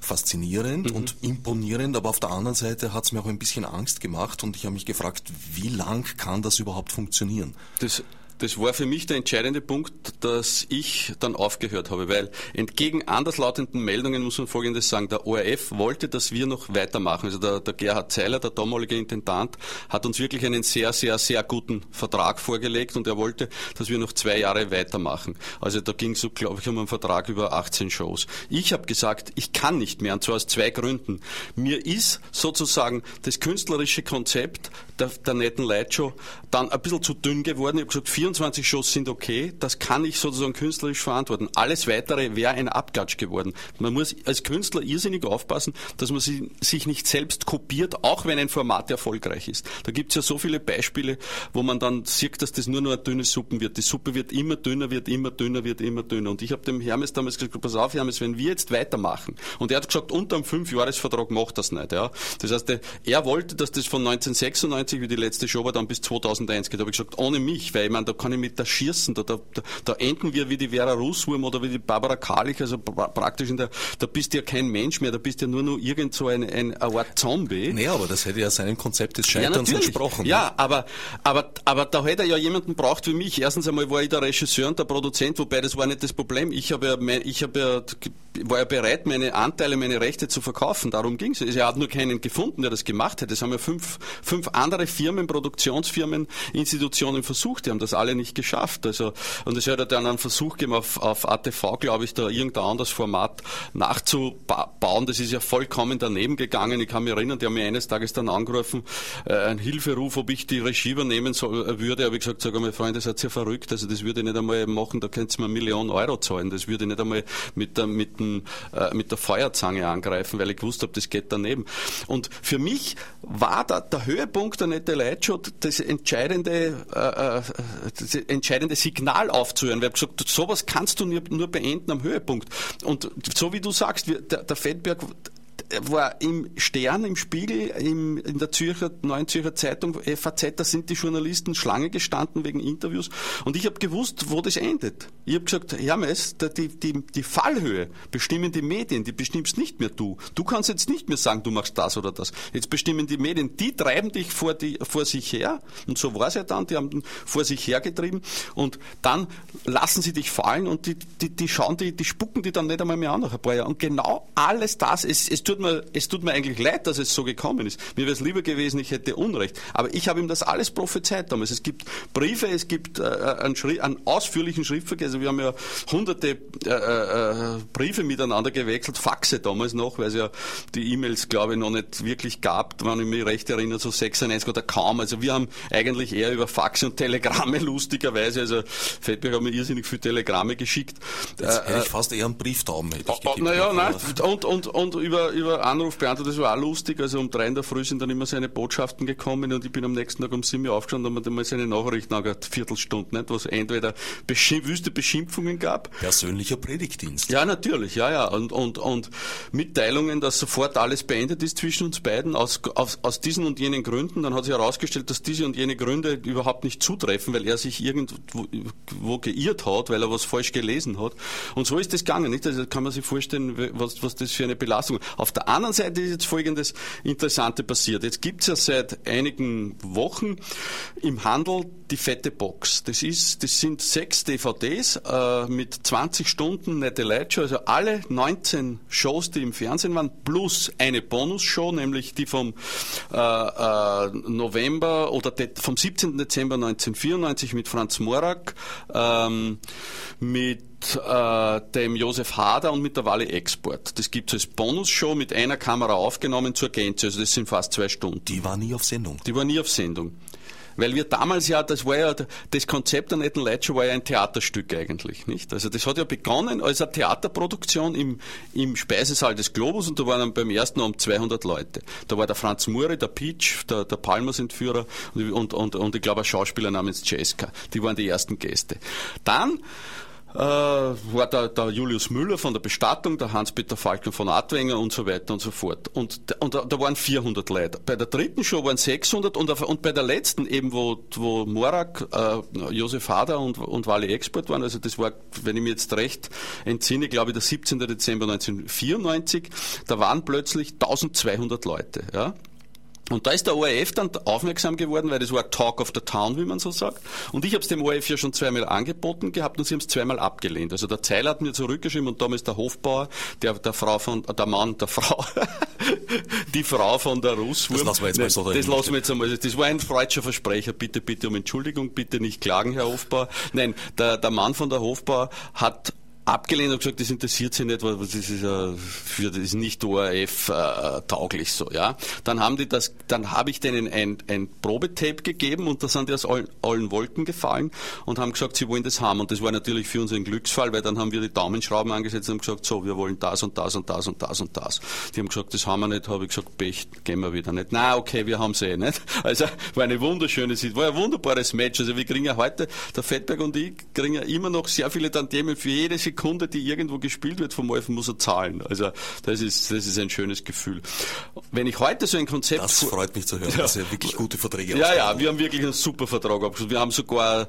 faszinierend mhm. und imponierend, aber auf der anderen Seite hat es mir auch ein bisschen Angst gemacht und ich habe mich gefragt, wie lang kann das überhaupt funktionieren? Das das war für mich der entscheidende Punkt, dass ich dann aufgehört habe, weil entgegen anderslautenden Meldungen muss man Folgendes sagen. Der ORF wollte, dass wir noch weitermachen. Also der, der Gerhard Zeiler, der damalige Intendant, hat uns wirklich einen sehr, sehr, sehr guten Vertrag vorgelegt und er wollte, dass wir noch zwei Jahre weitermachen. Also da ging es, so, glaube ich, um einen Vertrag über 18 Shows. Ich habe gesagt, ich kann nicht mehr und zwar aus zwei Gründen. Mir ist sozusagen das künstlerische Konzept der, der netten Lightshow dann ein bisschen zu dünn geworden. Ich habe gesagt, 24 Shows sind okay, das kann ich sozusagen künstlerisch verantworten. Alles Weitere wäre ein Abklatsch geworden. Man muss als Künstler irrsinnig aufpassen, dass man sich nicht selbst kopiert, auch wenn ein Format erfolgreich ist. Da gibt es ja so viele Beispiele, wo man dann sieht, dass das nur noch eine dünne Suppe wird. Die Suppe wird immer dünner, wird immer dünner, wird immer dünner. Und ich habe dem Hermes damals gesagt, pass auf Hermes, wenn wir jetzt weitermachen. Und er hat gesagt, unter einem Fünfjahresvertrag macht das nicht. Ja. Das heißt, er wollte, dass das von 1996 1999, wie die letzte Show war, dann bis 2001 geht. Da habe ich gesagt, ohne mich, weil ich meine, da kann ich mit da schießen, da, da, da enden wir wie die Vera Russwurm oder wie die Barbara Karlich, also praktisch in der, da bist du ja kein Mensch mehr, da bist du ja nur noch irgend so ein, ein, Art Zombie. Nee, aber das hätte ja seinem Konzept des Scheiterns ja, entsprochen. Ja, aber, aber, aber da hätte er ja jemanden braucht wie mich. Erstens einmal war ich der Regisseur und der Produzent, wobei das war nicht das Problem. Ich habe ja, ich habe ja, war ja bereit, meine Anteile, meine Rechte zu verkaufen. Darum ging es. Er hat nur keinen gefunden, der das gemacht hätte. Es haben ja fünf, fünf andere Firmen, Produktionsfirmen, Institutionen versucht. Die haben das alle nicht geschafft. Also, und es hat dann einen Versuch gegeben, auf, auf ATV, glaube ich, da irgendein anderes Format nachzubauen. Das ist ja vollkommen daneben gegangen. Ich kann mich erinnern, die haben mir eines Tages dann angerufen, äh, ein Hilferuf, ob ich die Regie übernehmen soll, würde. Habe ich gesagt, sag mal, Freunde, das seid ihr verrückt. Also das würde ich nicht einmal machen, da könnt ihr mir eine Million Euro zahlen. Das würde ich nicht einmal mit mit, dem, äh, mit der Feuerzange angreifen, weil ich gewusst habe, das geht daneben. Und für mich war da der Höhepunkt der Nette Show das entscheidende, äh, äh, das entscheidende Signal aufzuhören. Wir haben gesagt, sowas kannst du nur, beenden am Höhepunkt. Und so wie du sagst, der, der Fettberg war im Stern, im Spiegel, im, in der Zürcher, Neuen Zürcher Zeitung, FAZ, da sind die Journalisten Schlange gestanden wegen Interviews und ich habe gewusst, wo das endet. Ich habe gesagt, Hermes, die, die, die Fallhöhe bestimmen die Medien, die bestimmst nicht mehr du. Du kannst jetzt nicht mehr sagen, du machst das oder das. Jetzt bestimmen die Medien, die treiben dich vor, die, vor sich her und so war es ja dann, die haben vor sich hergetrieben und dann lassen sie dich fallen und die, die, die schauen, die, die spucken die dann nicht einmal mehr an nach ein paar Jahren. Und genau alles das, es, es tut mir, es tut mir eigentlich leid, dass es so gekommen ist. Mir wäre es lieber gewesen, ich hätte Unrecht. Aber ich habe ihm das alles prophezeit damals. Es gibt Briefe, es gibt äh, einen, einen, ausführlichen Schriftverkehr. Also wir haben ja hunderte äh, äh, Briefe miteinander gewechselt, Faxe damals noch, weil es ja die E-Mails, glaube ich, noch nicht wirklich gab, wenn ich mich recht erinnere, so 96 oder kaum. Also wir haben eigentlich eher über Faxe und Telegramme *laughs* lustigerweise. Also Fettberg hat mir irrsinnig viele Telegramme geschickt. Jetzt hätte ich äh, fast eher einen Brieftauben. Hätte ich oh, oh, naja, nein, und, und, und über, über Anrufbeantworter, das war auch lustig. Also um drei in der Früh sind dann immer seine Botschaften gekommen und ich bin am nächsten Tag um sieben Uhr aufgestanden und habe mal seine Nachrichten angehört, Viertelstunde, nicht? was entweder beschimpf, wüste Beschimpfungen gab. Persönlicher Predigtdienst. Ja, natürlich, ja, ja. Und, und, und Mitteilungen, dass sofort alles beendet ist zwischen uns beiden, aus, aus, aus diesen und jenen Gründen. Dann hat sich herausgestellt, dass diese und jene Gründe überhaupt nicht zutreffen, weil er sich irgendwo geirrt hat, weil er was falsch gelesen hat. Und so ist das gegangen, nicht? Also kann man sich vorstellen, was, was das für eine Belastung. Auf der anderen Seite ist jetzt folgendes Interessante passiert. Jetzt gibt es ja seit einigen Wochen im Handel die fette Box. Das ist, das sind sechs DVDs äh, mit 20 Stunden Nette Light Show, also alle 19 Shows, die im Fernsehen waren, plus eine Bonusshow, nämlich die vom äh, äh, November oder vom 17. Dezember 1994 mit Franz Morak, ähm, mit äh, dem Josef Hader und mit der Wally Export. Das gibt es als Bonusshow mit einer Kamera aufgenommen zur Gänze. Also das sind fast zwei Stunden. Die war nie auf Sendung. Die war nie auf Sendung. Weil wir damals ja, das war ja, das Konzept der Netten Leitshow war ja ein Theaterstück eigentlich, nicht? Also das hat ja begonnen als eine Theaterproduktion im, im Speisesaal des Globus und da waren dann beim ersten um 200 Leute. Da war der Franz Muri, der Peach, der, der Palmer-Entführer und, und, und, und ich glaube ein Schauspieler namens Cesca. Die waren die ersten Gäste. Dann äh, war der, der, Julius Müller von der Bestattung, der Hans-Peter Falken von Adwenger und so weiter und so fort. Und, und da, da waren 400 Leute. Bei der dritten Show waren 600 und, auf, und bei der letzten eben, wo, wo Morak, äh, Josef Hader und, und Wally Export waren, also das war, wenn ich mir jetzt recht entsinne, glaube ich, der 17. Dezember 1994, da waren plötzlich 1200 Leute. Ja? Und da ist der ORF dann aufmerksam geworden, weil das war Talk of the Town, wie man so sagt. Und ich habe es dem ORF ja schon zweimal angeboten gehabt und sie haben es zweimal abgelehnt. Also der Zeil hat mir zurückgeschrieben und damals der Hofbauer, der, der Frau von, der Mann, der Frau, *laughs* die Frau von der Russwurm. Das lassen wir jetzt mal so Das lassen wir jetzt einmal. Das war ein freudscher Versprecher. Bitte, bitte um Entschuldigung, bitte nicht klagen, Herr Hofbauer. Nein, der, der Mann von der Hofbauer hat abgelehnt und gesagt, das interessiert sie nicht, weil das ist ja für das ist nicht ORF äh, tauglich so, ja. Dann haben die das, dann habe ich denen ein, ein Probetape gegeben und da sind die aus allen, allen, Wolken gefallen und haben gesagt, sie wollen das haben und das war natürlich für uns ein Glücksfall, weil dann haben wir die Daumenschrauben angesetzt und haben gesagt, so, wir wollen das und das und das und das und das. Die haben gesagt, das haben wir nicht, habe ich gesagt, Pech, gehen wir wieder nicht. Na, okay, wir haben eh nicht. *laughs* Also war eine wunderschöne Situation, war ein wunderbares Match. Also wir kriegen ja heute, der Fettberg und ich kriegen ja immer noch sehr viele Tantiemen für jede Sekunde Sekunde, die irgendwo gespielt wird vom ORF, muss er zahlen. Also das ist, das ist ein schönes Gefühl. Wenn ich heute so ein Konzept... Das freut mich zu hören, ja. dass ihr wirklich gute Verträge Ja, ja, wir haben wirklich einen super Vertrag abgeschlossen. Wir haben sogar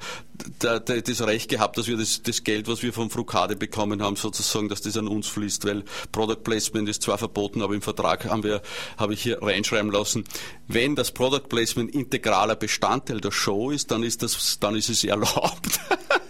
das Recht gehabt, dass wir das, das Geld, was wir vom Frukade bekommen haben, sozusagen, dass das an uns fließt, weil Product Placement ist zwar verboten, aber im Vertrag haben wir, habe ich hier reinschreiben lassen, wenn das Product Placement integraler Bestandteil der Show ist, dann ist das, dann ist es erlaubt. *laughs*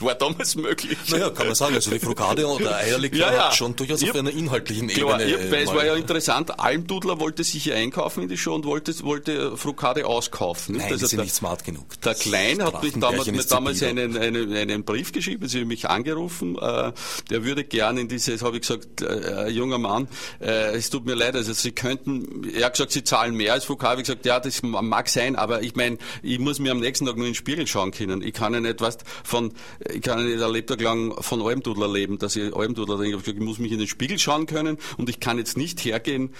War damals möglich. Naja, kann man sagen. Also die Frukade oder Eierlikör ja, ja. hat schon durchaus auf einer inhaltlichen klar, Ebene. Weil es war ja interessant, Almdudler wollte sich hier einkaufen in die Show und wollte, wollte Frukade auskaufen. Nein, also sind der, nicht smart genug. Der Klein hat mich damals, mir damals einen, einen, einen Brief geschrieben, sie haben mich angerufen, äh, der würde gern in dieses, habe ich gesagt, äh, junger Mann, äh, es tut mir leid, also Sie könnten, er hat gesagt, Sie zahlen mehr als Frukade, ich gesagt, ja, das mag sein, aber ich meine, ich muss mir am nächsten Tag nur in den Spiegel schauen können. Ich kann ja nicht, weißt, von ich kann nicht ein Lebtag lang von Almdudler leben, dass ich Almdudler denke, ich muss mich in den Spiegel schauen können und ich kann jetzt nicht hergehen,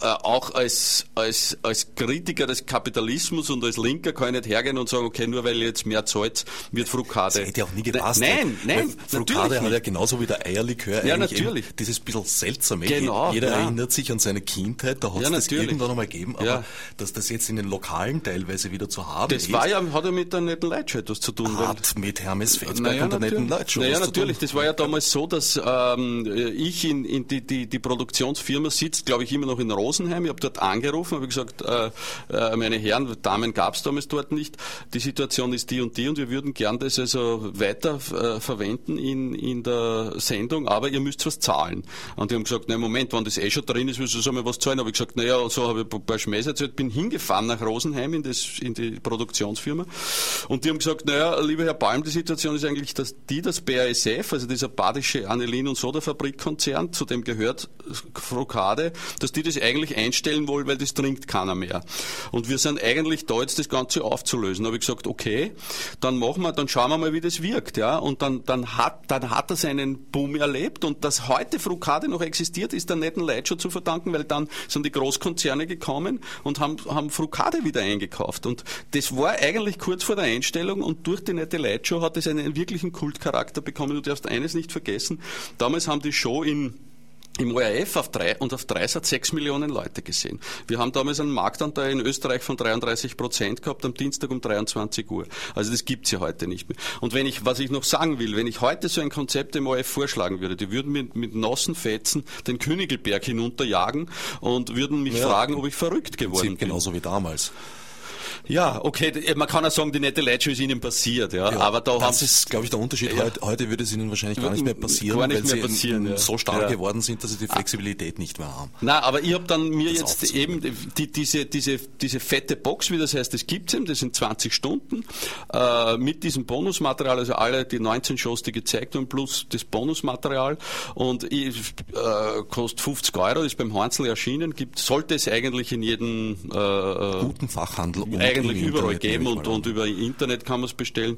äh, auch als, als, als Kritiker des Kapitalismus und als Linker kann ich nicht hergehen und sagen, okay, nur weil ihr jetzt mehr zahlt, wird Frukade. Das hätte ja auch nie gepasst. Nein, nein, Frukade hat ja genauso wie der Eierlikör ja, natürlich. dieses bisschen seltsame. Genau, Jeder ja. erinnert sich an seine Kindheit, da hat es ja, das irgendwann einmal gegeben, aber ja. dass das jetzt in den Lokalen teilweise wieder zu haben das ist. war ja, hat ja mit der netten Leitsch etwas zu tun. Hat mit Hermes Fetzberg naja, und der netten Leitsch Naja, natürlich. Das war ja damals so, dass ähm, ich in, in die, die, die Produktionsfirma sitzt, glaube ich, immer noch in Rosenheim. Ich habe dort angerufen, habe gesagt, äh, äh, meine Herren, Damen gab es damals dort nicht. Die Situation ist die und die und wir würden gern das also weiter äh, verwenden in, in der Sendung, aber ihr müsst was zahlen. Und die haben gesagt, na Moment, wenn das eh schon drin ist, müssen wir was zahlen. Habe ich gesagt, naja, so habe ich ein paar Schmähs erzählt, bin hingefahren nach Rosenheim in, das, in die Produktionsfirma und die haben gesagt, naja, lieber Herr Palm, die Situation ist eigentlich, dass die das BASF, also dieser badische Anilin- und Sodafabrikkonzern, zu dem gehört Frokade, dass die das eigentlich einstellen wollen, weil das trinkt keiner mehr. Und wir sind eigentlich da jetzt das Ganze aufzulösen. Da habe ich gesagt, okay, dann machen wir, dann schauen wir mal, wie das wirkt, ja. Und dann, dann hat, dann hat er seinen Boom erlebt und dass heute Frukade noch existiert, ist der netten Leid schon zu verdanken, weil dann sind die Großkonzerne gekommen und haben, haben Frukade wieder eingekauft. Und das war eigentlich kurz vor der Einstellung und durch die nette Lightshow hat es einen wirklichen Kultcharakter bekommen. Du darfst eines nicht vergessen. Damals haben die Show in im ORF auf drei und auf drei hat sechs Millionen Leute gesehen. Wir haben damals einen Marktanteil in Österreich von 33 Prozent gehabt am Dienstag um 23 Uhr. Also das gibt's ja heute nicht mehr. Und wenn ich, was ich noch sagen will, wenn ich heute so ein Konzept im ORF vorschlagen würde, die würden mit, mit nassen Fetzen den Königelberg hinunterjagen und würden mich ja, fragen, ob ich verrückt geworden bin. Genauso wie damals. Ja, okay, man kann auch sagen, die nette Leitshow ist ihnen passiert, ja. ja aber da das ist, glaube ich, der Unterschied. Ja. Heute, heute würde es ihnen wahrscheinlich gar nicht mehr passieren, nicht weil mehr passieren, sie ja. so stark geworden sind, dass sie die Flexibilität nicht mehr haben. Na, aber ich habe dann mir das jetzt eben die, diese, diese, diese fette Box, wie das heißt, das gibt's eben, das sind 20 Stunden, äh, mit diesem Bonusmaterial, also alle die 19 Shows, die gezeigt wurden, plus das Bonusmaterial und ich, äh, kostet 50 Euro, ist beim Hansel erschienen, gibt, sollte es eigentlich in jedem äh, guten Fachhandel eigentlich überall geben und, und über Internet kann man es bestellen.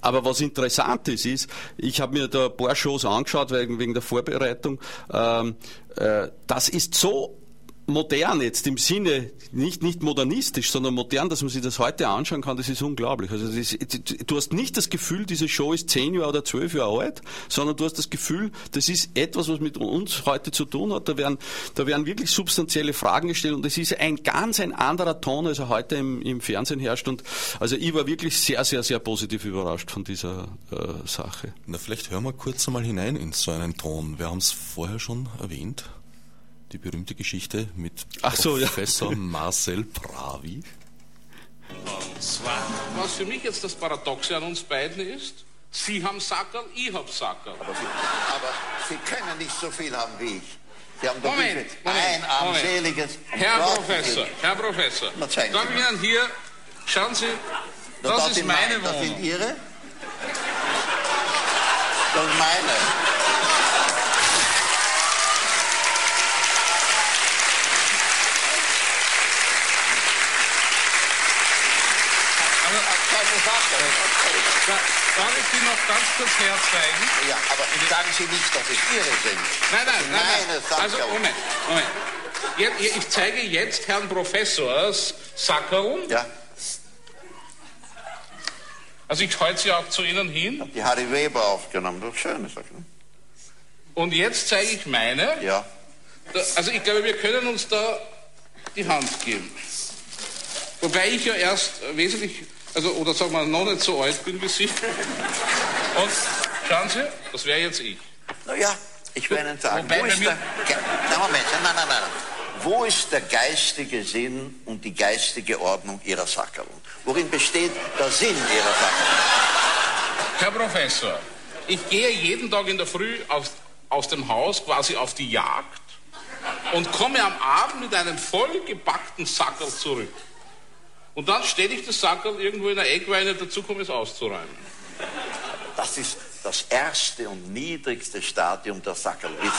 Aber was interessant ist, ist, ich habe mir da ein paar Shows angeschaut wegen, wegen der Vorbereitung. Ähm, äh, das ist so modern jetzt im Sinne, nicht, nicht modernistisch, sondern modern, dass man sich das heute anschauen kann, das ist unglaublich. Also ist, du hast nicht das Gefühl, diese Show ist zehn Jahre oder zwölf Jahre alt, sondern du hast das Gefühl, das ist etwas, was mit uns heute zu tun hat. Da werden, da werden wirklich substanzielle Fragen gestellt und es ist ein ganz ein anderer Ton, als er heute im, im Fernsehen herrscht. Und also ich war wirklich sehr, sehr, sehr positiv überrascht von dieser äh, Sache. Na, vielleicht hören wir kurz einmal hinein in so einen Ton. Wir haben es vorher schon erwähnt die berühmte Geschichte mit Ach so, Professor ja. Marcel Pravi. Und zwar, was für mich jetzt das Paradoxe an uns beiden ist, Sie haben Sackerl, ich habe Sackerl. Aber Sie, aber Sie können nicht so viel haben wie ich. Sie haben doch Moment, Moment, ein armseliges... Herr Gott Professor, Herr Professor, darf ich Ihnen hier, schauen Sie, das, das ist meine mein, Wohnung. Das sind Ihre? Das ist meine. Darf ich Sie noch ganz kurz herzeigen? Ja, aber sagen Sie nicht, dass es Ihre sind. Nein, nein, nein. nein. Also, Moment, Moment. Ich zeige jetzt Herrn Professors Sackerl. Ja. Also ich halte sie auch zu Ihnen hin. Die Harry Weber aufgenommen, das ist schön, ist das, ne? Und jetzt zeige ich meine. Ja. Da, also ich glaube, wir können uns da die Hand geben. Wobei ich ja erst wesentlich, also oder sagen wir noch nicht so alt bin wie Sie. Und schauen Sie, das wäre jetzt ich. Na ja, ich will Ihnen sagen, Wobei wo ist der, Ge na Moment, nein, nein, nein. Wo ist der geistige Sinn und die geistige Ordnung Ihrer Sackerl? Worin besteht der Sinn Ihrer Sackerl? Herr Professor, ich gehe jeden Tag in der Früh aus, aus dem Haus quasi auf die Jagd und komme am Abend mit einem vollgepackten Sackerl zurück. Und dann stelle ich das Sackerl irgendwo in der Ecke, weil ich nicht dazu komme, es auszuräumen. Das ist das erste und niedrigste Stadium der Sackerlwitz.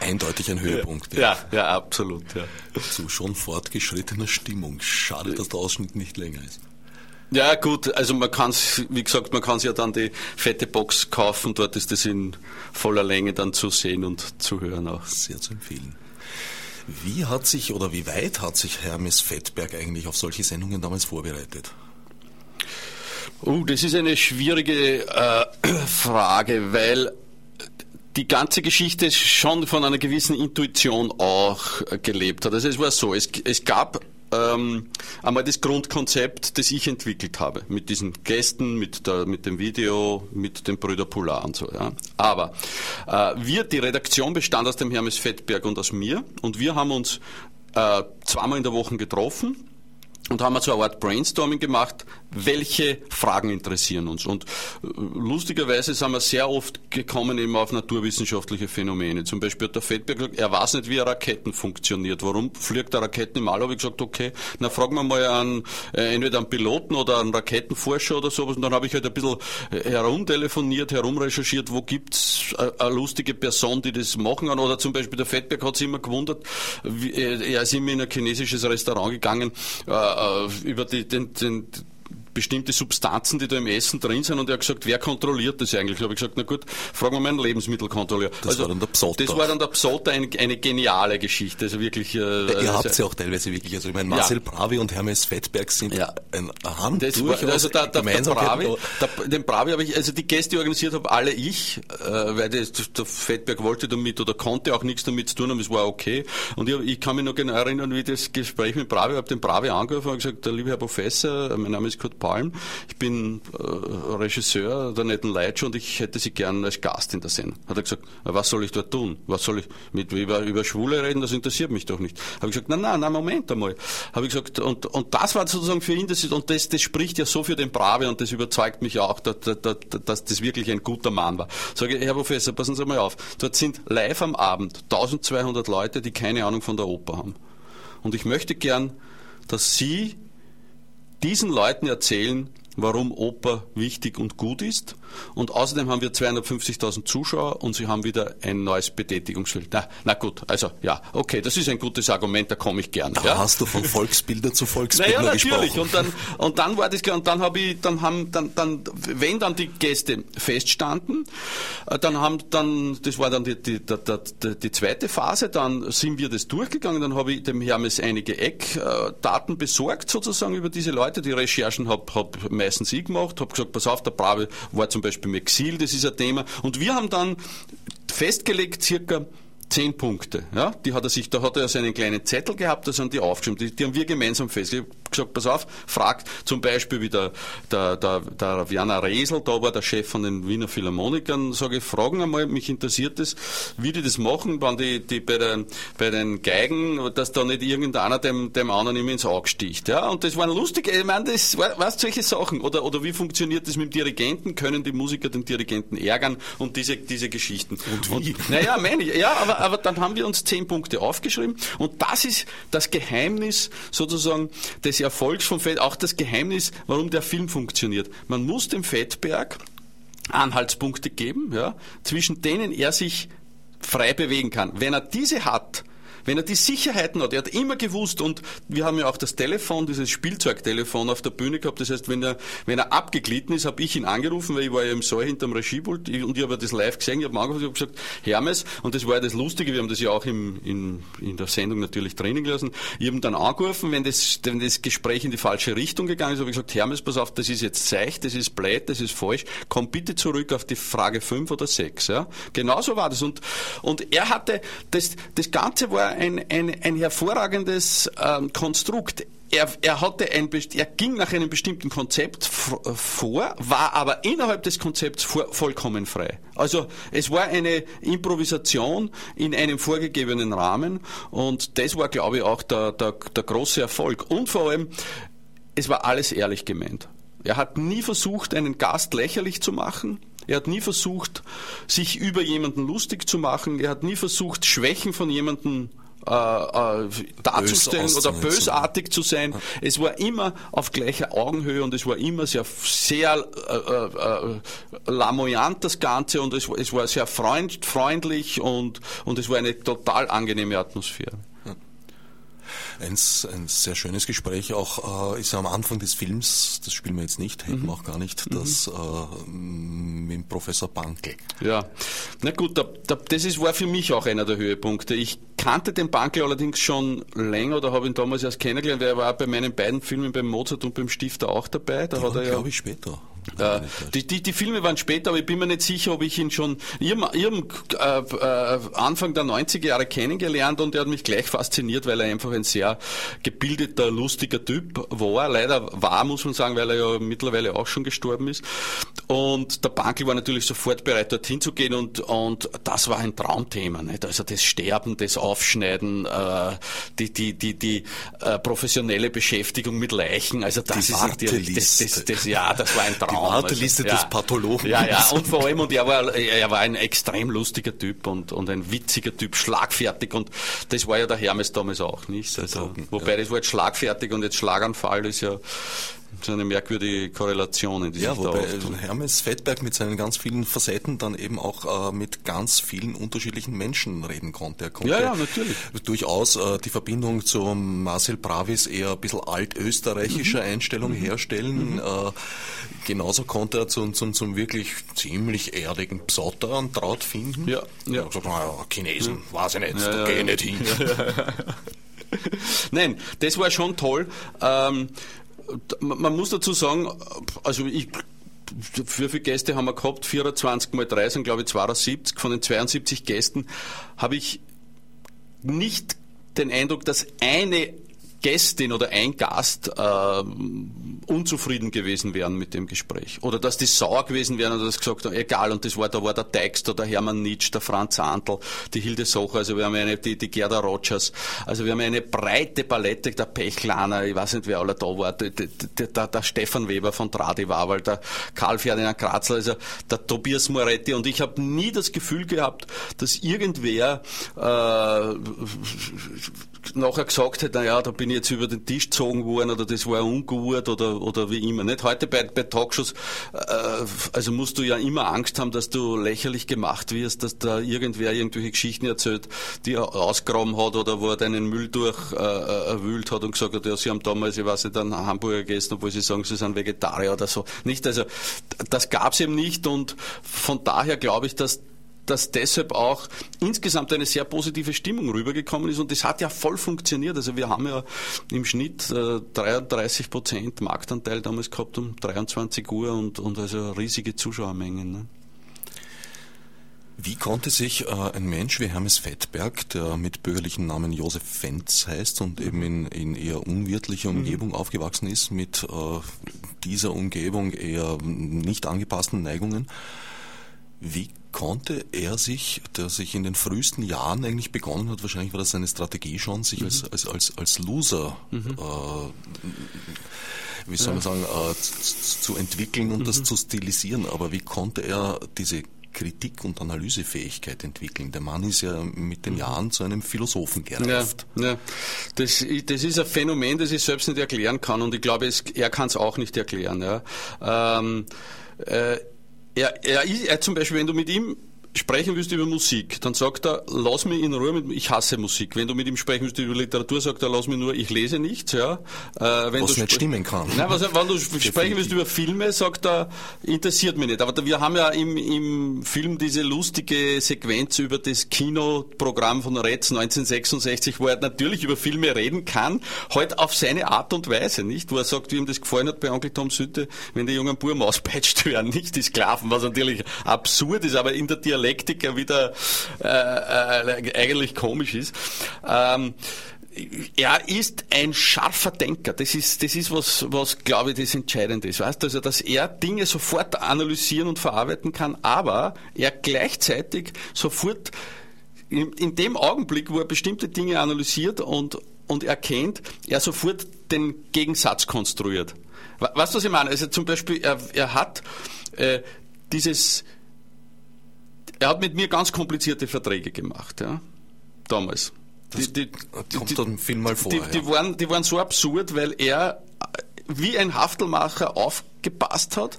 Eindeutig ein Höhepunkt. Ja, ja, absolut. Ja. Zu schon fortgeschrittener Stimmung. Schade, dass der Ausschnitt nicht länger ist. Ja gut, also man kann wie gesagt, man kann sich ja dann die fette Box kaufen, dort ist das in voller Länge dann zu sehen und zu hören auch. Sehr zu empfehlen. Wie hat sich oder wie weit hat sich Hermes Fettberg eigentlich auf solche Sendungen damals vorbereitet? Oh, das ist eine schwierige äh, *clears throat* Frage, weil die ganze Geschichte schon von einer gewissen Intuition auch äh, gelebt hat. Also es war so, es, es gab ähm, einmal das Grundkonzept, das ich entwickelt habe, mit diesen Gästen, mit, der, mit dem Video, mit dem Brüder Polar und so. Ja. Aber äh, wir, die Redaktion bestand aus dem Hermes Fettberg und aus mir und wir haben uns äh, zweimal in der Woche getroffen und haben so eine Art Brainstorming gemacht, welche Fragen interessieren uns. Und äh, lustigerweise sind wir sehr oft gekommen eben auf naturwissenschaftliche Phänomene. Zum Beispiel hat der Fettberg gesagt, er weiß nicht, wie eine Raketen funktioniert. Warum fliegt eine Raketen im All? Habe ich gesagt, okay, dann fragen wir mal einen, äh, entweder einen Piloten oder einen Raketenforscher oder sowas. Und dann habe ich halt ein bisschen äh, herumtelefoniert, herumrecherchiert, wo gibt's äh, eine lustige Person, die das machen kann. Oder zum Beispiel der Fettberg hat sich immer gewundert, er ist immer in ein chinesisches Restaurant gegangen, äh, über die, den, den, bestimmte Substanzen, die da im Essen drin sind und er hat gesagt, wer kontrolliert das eigentlich? Da habe ich gesagt, na gut, fragen wir mal einen Lebensmittelkontrolleur. Das war dann der Psotter. Das war dann der Psotter, eine, eine geniale Geschichte, also wirklich... Äh, Ihr also- habt ja auch teilweise wirklich, also ich meine, Marcel Bravi und Hermes Fettberg sind Ja. ein Hand Das war, durchaus also der, der, der Bravi, der, den Bravi habe ich, also die Gäste organisiert habe, alle ich, äh, weil das, der Fettberg wollte damit oder konnte auch nichts damit zu tun haben, es war okay. Und ich, ich kann mich noch genau erinnern, wie das Gespräch mit Bravi, ich habe den Bravi angerufen und gesagt, der liebe Herr Professor, mein Name ist Kurt Palm, ich bin äh, Regisseur der netten Leitshow und ich hätte Sie gern als Gast in der Sendung. Hat er gesagt, "Na, was soll ich dort tun? Was soll ich mit über, über Schwule reden? Das interessiert mich doch nicht. Habe ich gesagt, nein, nein, nein, Moment einmal. Habe ich gesagt, und, und das war sozusagen für ihn, das ist, und das, das spricht ja so für den Brave und das überzeugt mich auch, dass, dass, dass das wirklich ein guter Mann war. Sage ich, Herr Professor, passen Sie mal auf. Dort sind live am Abend 1200 Leute, die keine Ahnung von der Oper haben. Und ich möchte gern, dass Sie diesen Leuten erzählen, warum Oper wichtig und gut ist. Und außerdem haben wir 250.000 Zuschauer und sie haben wieder ein neues Betätigungsfeld. Na, na gut, also ja, okay, das ist ein gutes Argument, da komme ich gern. Da ja. hast du von Volksbilder zu Volksbildner *laughs* Naja, natürlich. gesprochen. Und dann, und dann war das, und dann habe ich, dann haben, dann, dann, wenn dann die Gäste feststanden, äh, dann haben, dann, das war dann die, die, die, die, die zweite Phase, dann sind wir das durchgegangen, dann habe ich dem Hermes einige Eckdaten besorgt, sozusagen, über diese Leute. Die Recherchen habe hab meistens ich gemacht, habe gesagt, pass auf, der Brave war zum Beispiel im Exil, das ist ein Thema. Und wir haben dann festgelegt, circa zehn Punkte. Ja, die hat er sich, da hat er seinen kleinen Zettel gehabt, da sind die aufgeschrieben. Die, die haben wir gemeinsam festgelegt. Gesagt, pass auf, fragt zum Beispiel wie der, der, der, der Werner Resel, da war der Chef von den Wiener Philharmonikern, sage ich, fragen einmal, mich interessiert es, wie die das machen, wenn die, die bei, den, bei den Geigen, dass da nicht irgendeiner dem, dem anderen immer ins Auge sticht. Ja, und das waren lustige, ich meine, das, weißt solche Sachen. Oder, oder wie funktioniert das mit dem Dirigenten? Können die Musiker den Dirigenten ärgern? Und diese, diese Geschichten. Und wie? naja, meine ich, ja, aber, aber dann haben wir uns zehn Punkte aufgeschrieben und das ist das Geheimnis sozusagen des Erfolgs von Fett, auch das Geheimnis, warum der Film funktioniert. Man muss dem Fettberg Anhaltspunkte geben, ja, zwischen denen er sich frei bewegen kann. Wenn er diese hat, wenn er die Sicherheiten hat, er hat immer gewusst und wir haben ja auch das Telefon, dieses Spielzeugtelefon auf der Bühne gehabt, das heißt, wenn er, wenn er abgeglitten ist, habe ich ihn angerufen, weil ich war ja im Saal hinterm Regiepult und ich habe das live gesehen, ich habe angerufen und gesagt, Hermes, und das war ja das Lustige, wir haben das ja auch im, in, in der Sendung natürlich drinnen gelassen, ich habe ihn dann angerufen, wenn das, wenn das Gespräch in die falsche Richtung gegangen ist, habe ich gesagt, Hermes, pass auf, das ist jetzt seicht, das ist blöd, das ist falsch, komm bitte zurück auf die Frage 5 oder 6. Ja? Genauso war das. Und, und er hatte, das, das Ganze war ein, ein, ein hervorragendes ähm, Konstrukt. Er, er, hatte ein, er ging nach einem bestimmten Konzept vor, war aber innerhalb des Konzepts vollkommen frei. Also es war eine Improvisation in einem vorgegebenen Rahmen und das war, glaube ich, auch der, der, der große Erfolg. Und vor allem, es war alles ehrlich gemeint. Er hat nie versucht, einen Gast lächerlich zu machen. Er hat nie versucht, sich über jemanden lustig zu machen. Er hat nie versucht, Schwächen von jemandem äh, äh, darzustellen Bös oder bösartig zu sein. Ja. Es war immer auf gleicher Augenhöhe und es war immer sehr, sehr äh, äh, äh lamoyant das Ganze und es, es war sehr freund, freundlich und, und es war eine total angenehme Atmosphäre. Ein, ein sehr schönes Gespräch auch äh, ist am Anfang des Films, das spielen wir jetzt nicht, hätten mhm. wir auch gar nicht, das äh, mit Professor Bankel. Ja, na gut, da, da, das ist, war für mich auch einer der Höhepunkte. Ich kannte den Bankel allerdings schon länger oder habe ihn damals erst kennengelernt, weil er war bei meinen beiden Filmen beim Mozart und beim Stifter auch dabei. Da Die hat er ja, glaube ich, später. Äh, die, die, die, Filme waren später, aber ich bin mir nicht sicher, ob ich ihn schon ihrem, ihrem äh, äh, Anfang der 90er Jahre kennengelernt und er hat mich gleich fasziniert, weil er einfach ein sehr gebildeter, lustiger Typ war. Leider war, muss man sagen, weil er ja mittlerweile auch schon gestorben ist. Und der Bankel war natürlich sofort bereit, dorthin zu gehen und, und das war ein Traumthema. Nicht? Also das Sterben, das Aufschneiden, äh, die, die, die, die äh, professionelle Beschäftigung mit Leichen. Also das die ist natürlich, das, das, das, ja, das war ein *laughs* Traum. Die Warteliste also, des Pathologen. Ja, ja, und vor allem, und er war, er war ein extrem lustiger Typ und, und ein witziger Typ, schlagfertig und das war ja der Hermes damals auch, nicht? Also, wobei ja. das Wort schlagfertig und jetzt Schlaganfall ist ja so eine merkwürdige Korrelation, in die Ja, wobei Hermes Fettberg mit seinen ganz vielen Facetten dann eben auch äh, mit ganz vielen unterschiedlichen Menschen reden konnte. Er konnte ja, ja, natürlich. durchaus äh, die Verbindung zu Marcel Bravis eher ein bisschen altösterreichischer mhm. Einstellung mhm. herstellen. Mhm. Äh, genauso konnte er zum, zum, zum wirklich ziemlich erdigen Psotter an Traut finden. Ja, ja. Er gesagt, naja, Chinesen, ja. weiß ich nicht, ja, da ja, gehe ich nicht hin. *laughs* Nein, das war schon toll. Ähm, man muss dazu sagen, also ich wie viele Gäste haben wir gehabt? 24 mal 3 sind, glaube ich, 72. Von den 72 Gästen habe ich nicht den Eindruck, dass eine Gästin oder ein Gast äh, unzufrieden gewesen wären mit dem Gespräch. Oder dass die sauer gewesen wären oder das gesagt haben, egal, und das war, da war der Texter, der Hermann Nitsch, der Franz Antl, die Hilde Socher, also wir haben eine, die, die Gerda Rogers, also wir haben eine breite Palette, der Pechlaner, ich weiß nicht, wer alle da war, der, der, der, Stefan Weber von Tradiwawal, der Karl Ferdinand Kratzler, also der Tobias Moretti und ich habe nie das Gefühl gehabt, dass irgendwer äh, nachher gesagt hätte, naja, da bin ich jetzt über den Tisch gezogen worden oder das war ungut oder, oder wie immer. Nicht heute bei, bei Talkshows, äh, also musst du ja immer Angst haben, dass du lächerlich gemacht wirst, dass da irgendwer irgendwelche Geschichten erzählt, die er ausgraben hat oder wo er deinen Müll durchwühlt äh, hat und gesagt hat, ja, sie haben damals, ich weiß nicht, einen Hamburger gegessen, obwohl sie sagen, sie sind Vegetarier oder so. Nicht, also das gab's eben nicht und von daher glaube ich, dass dass deshalb auch insgesamt eine sehr positive Stimmung rübergekommen ist und das hat ja voll funktioniert. Also wir haben ja im Schnitt äh, 33 Prozent Marktanteil damals gehabt um 23 Uhr und, und also riesige Zuschauermengen. Ne? Wie konnte sich äh, ein Mensch wie Hermes Fettberg, der mit bürgerlichen Namen Josef Fenz heißt und eben in, in eher unwirtlicher mhm. Umgebung mhm. aufgewachsen ist, mit äh, dieser Umgebung eher nicht angepassten Neigungen, wie konnte er sich, der sich in den frühesten Jahren eigentlich begonnen hat, wahrscheinlich war das seine Strategie schon, sich mhm. als, als, als, als Loser, mhm. äh, wie soll man sagen, äh, zu, zu, entwickeln und mhm. das zu stilisieren. Aber wie konnte er diese Kritik- und Analysefähigkeit entwickeln. Der Mann ist ja mit den mhm. Jahren zu einem Philosophen gereift. Ja, ja. Das, das ist ein Phänomen, das ich selbst nicht erklären kann und ich glaube, es, er kann es auch nicht erklären. Ja. Ähm, äh, er, er, ist, er zum Beispiel, wenn du mit ihm sprechen willst über Musik, dann sagt er, lass mich in Ruhe mit, ich hasse Musik. Wenn du mit ihm sprechen willst über Literatur, sagt er, lass mich nur, ich lese nichts, ja. Äh, wenn was du nicht stimmen kann. Nein, was, wenn du sprechen willst über Filme, sagt er, interessiert mich nicht. Aber wir haben ja im, im Film diese lustige Sequenz über das Kinoprogramm von Retz 1966, wo er natürlich über Filme reden kann, halt auf seine Art und Weise, nicht? Wo er sagt, wie ihm das gefallen hat bei Onkel Tom Sütte, wenn die jungen Buben auspeitscht werden, nicht die Sklaven, was natürlich absurd ist, aber in der Dialekt Dialektiker wieder äh, äh, eigentlich komisch ist. Ähm, er ist ein scharfer Denker. Das ist, das ist was, was glaube ich, das Entscheidende ist. Weißt? Also, dass er Dinge sofort analysieren und verarbeiten kann, aber er gleichzeitig sofort in, in dem Augenblick, wo er bestimmte Dinge analysiert und, und erkennt, er sofort den Gegensatz konstruiert. Weißt du, was ich meine? Also zum Beispiel, er, er hat äh, dieses er hat mit mir ganz komplizierte Verträge gemacht, ja, damals. Das die, die, kommt die, dann Film mal vor. Die, die, ja. waren, die waren so absurd, weil er wie ein Haftelmacher aufgepasst hat,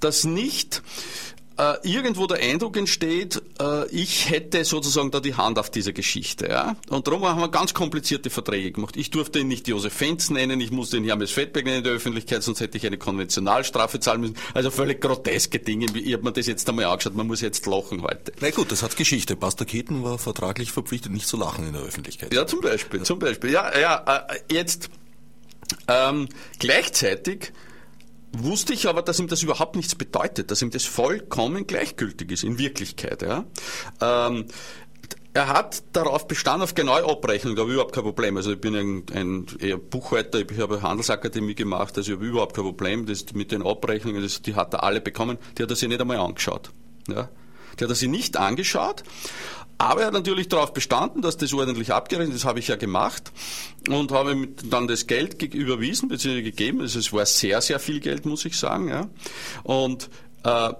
dass nicht äh, irgendwo der Eindruck entsteht, äh, ich hätte sozusagen da die Hand auf dieser Geschichte. Ja? Und darum haben wir ganz komplizierte Verträge gemacht. Ich durfte ihn nicht Josef Fenz nennen, ich musste ihn Hermes Fettberg nennen in der Öffentlichkeit, sonst hätte ich eine Konventionalstrafe zahlen müssen. Also völlig groteske Dinge. Ich habe mir das jetzt einmal angeschaut, man muss jetzt lachen heute. Na gut, das hat Geschichte. Pastor Keten war vertraglich verpflichtet, nicht zu lachen in der Öffentlichkeit. Ja, zum Beispiel. Zum Beispiel. Ja, ja, äh, jetzt ähm, gleichzeitig wusste ich aber, dass ihm das überhaupt nichts bedeutet, dass ihm das vollkommen gleichgültig ist in Wirklichkeit. Ja. Ähm, er hat darauf bestanden, auf genaue Abrechnung, da habe ich überhaupt kein Problem. Also ich bin ein, ein eher Buchhalter, ich habe Handelsakademie gemacht, also ich habe überhaupt kein Problem. Das, mit den Abrechnungen, das, die hat er alle bekommen, die hat er sich nicht einmal angeschaut. Ja. Die hat er sich nicht angeschaut, aber er hat natürlich darauf bestanden, dass das ordentlich abgerechnet ist, das habe ich ja gemacht und habe dann das Geld überwiesen bzw. gegeben. Also es war sehr, sehr viel Geld, muss ich sagen. Ja. Und äh,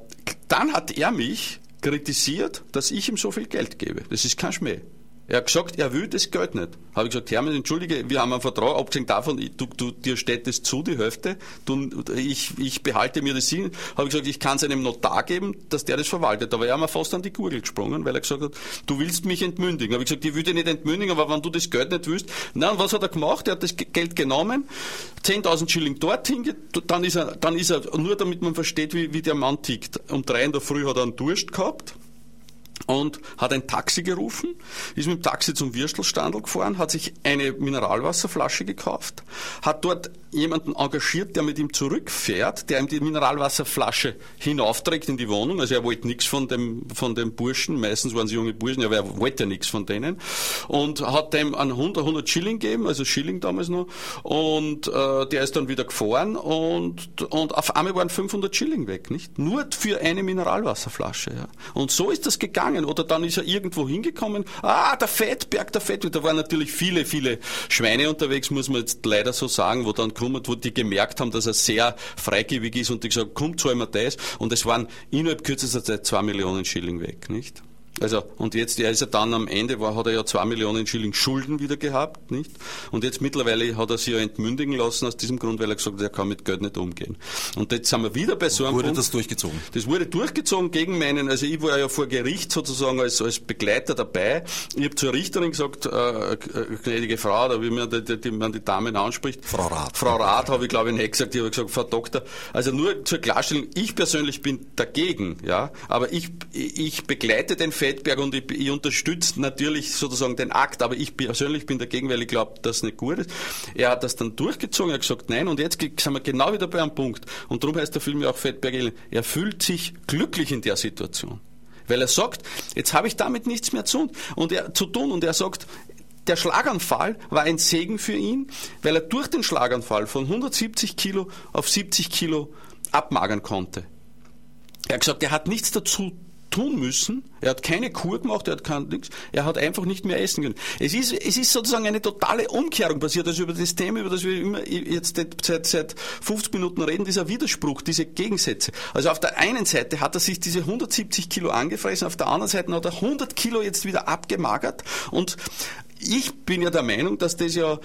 dann hat er mich kritisiert, dass ich ihm so viel Geld gebe. Das ist kein Schmäh. Er hat gesagt, er will das Geld nicht. Habe ich gesagt, Hermann, entschuldige, wir haben einen Vertrag, abgesehen davon, du, du, dir steht das zu, die Hälfte, du, ich, ich behalte mir das hin. Habe ich gesagt, ich kann es einem Notar geben, dass der das verwaltet. Aber er hat mir fast an die Gurgel gesprungen, weil er gesagt hat, du willst mich entmündigen. Habe ich gesagt, ich will dich nicht entmündigen, aber wenn du das Geld nicht willst. Und was hat er gemacht? Er hat das Geld genommen, 10.000 Schilling dorthin, dann ist er, dann ist er, nur damit man versteht, wie, wie der Mann tickt. Um drei in der Früh hat er einen Durst gehabt und hat ein Taxi gerufen, ist mit dem Taxi zum Würstelstandel gefahren, hat sich eine Mineralwasserflasche gekauft, hat dort jemanden engagiert, der mit ihm zurückfährt, der ihm die Mineralwasserflasche hinaufträgt in die Wohnung. Also er wollte nichts von dem, von dem Burschen, meistens waren sie junge Burschen, aber er wollte ja nichts von denen. Und hat dem einen 100, 100 Schilling gegeben, also Schilling damals noch, und äh, der ist dann wieder gefahren und, und auf einmal waren 500 Schilling weg, nicht? Nur für eine Mineralwasserflasche. Ja. Und so ist das gegangen. Oder dann ist er irgendwo hingekommen, ah, der Fettberg, der Fettberg, da waren natürlich viele, viele Schweine unterwegs, muss man jetzt leider so sagen, wo dann gekommen, wo die gemerkt haben, dass er sehr freigebig ist und die gesagt, kommt, zahlen wir das. Und es waren innerhalb kürzester Zeit zwei Millionen Schilling weg, nicht? Also, und jetzt, er ist ja dann am Ende, war, hat er ja zwei Millionen Schilling Schulden wieder gehabt, nicht? Und jetzt mittlerweile hat er sich ja entmündigen lassen aus diesem Grund, weil er gesagt hat, er kann mit Geld nicht umgehen. Und jetzt sind wir wieder bei so einem Wurde Punkt, das durchgezogen? Das wurde durchgezogen gegen meinen, also ich war ja vor Gericht sozusagen als, als Begleiter dabei. Ich habe zur Richterin gesagt, äh, äh gnädige Frau, da wie man die, die, man die Damen anspricht. Frau Rath. Frau Rath habe ich glaube ich nicht gesagt, ich habe gesagt, Frau Doktor. Also nur zur Klarstellung, ich persönlich bin dagegen, ja, aber ich, ich begleite den Feldberg und ich, ich unterstütze natürlich sozusagen den Akt, aber ich persönlich bin dagegen, weil ich glaube, dass das nicht gut ist. Er hat das dann durchgezogen, er hat gesagt, nein, und jetzt sind wir genau wieder bei einem Punkt. Und darum heißt der Film ja auch Feldberg, er fühlt sich glücklich in der Situation. Weil er sagt, jetzt habe ich damit nichts mehr zu, und er, zu tun und er sagt, der Schlaganfall war ein Segen für ihn, weil er durch den Schlaganfall von 170 Kilo auf 70 Kilo abmagern konnte. Er hat gesagt, er hat nichts dazu tun müssen. Er hat keine Kur gemacht, er hat kein nichts. Er hat einfach nicht mehr essen können. Es ist, es ist sozusagen eine totale Umkehrung passiert. Also über das Thema, über das wir immer jetzt seit, seit 50 Minuten reden, dieser Widerspruch, diese Gegensätze. Also auf der einen Seite hat er sich diese 170 Kilo angefressen, auf der anderen Seite hat er 100 Kilo jetzt wieder abgemagert und ich bin ja der Meinung, dass das ja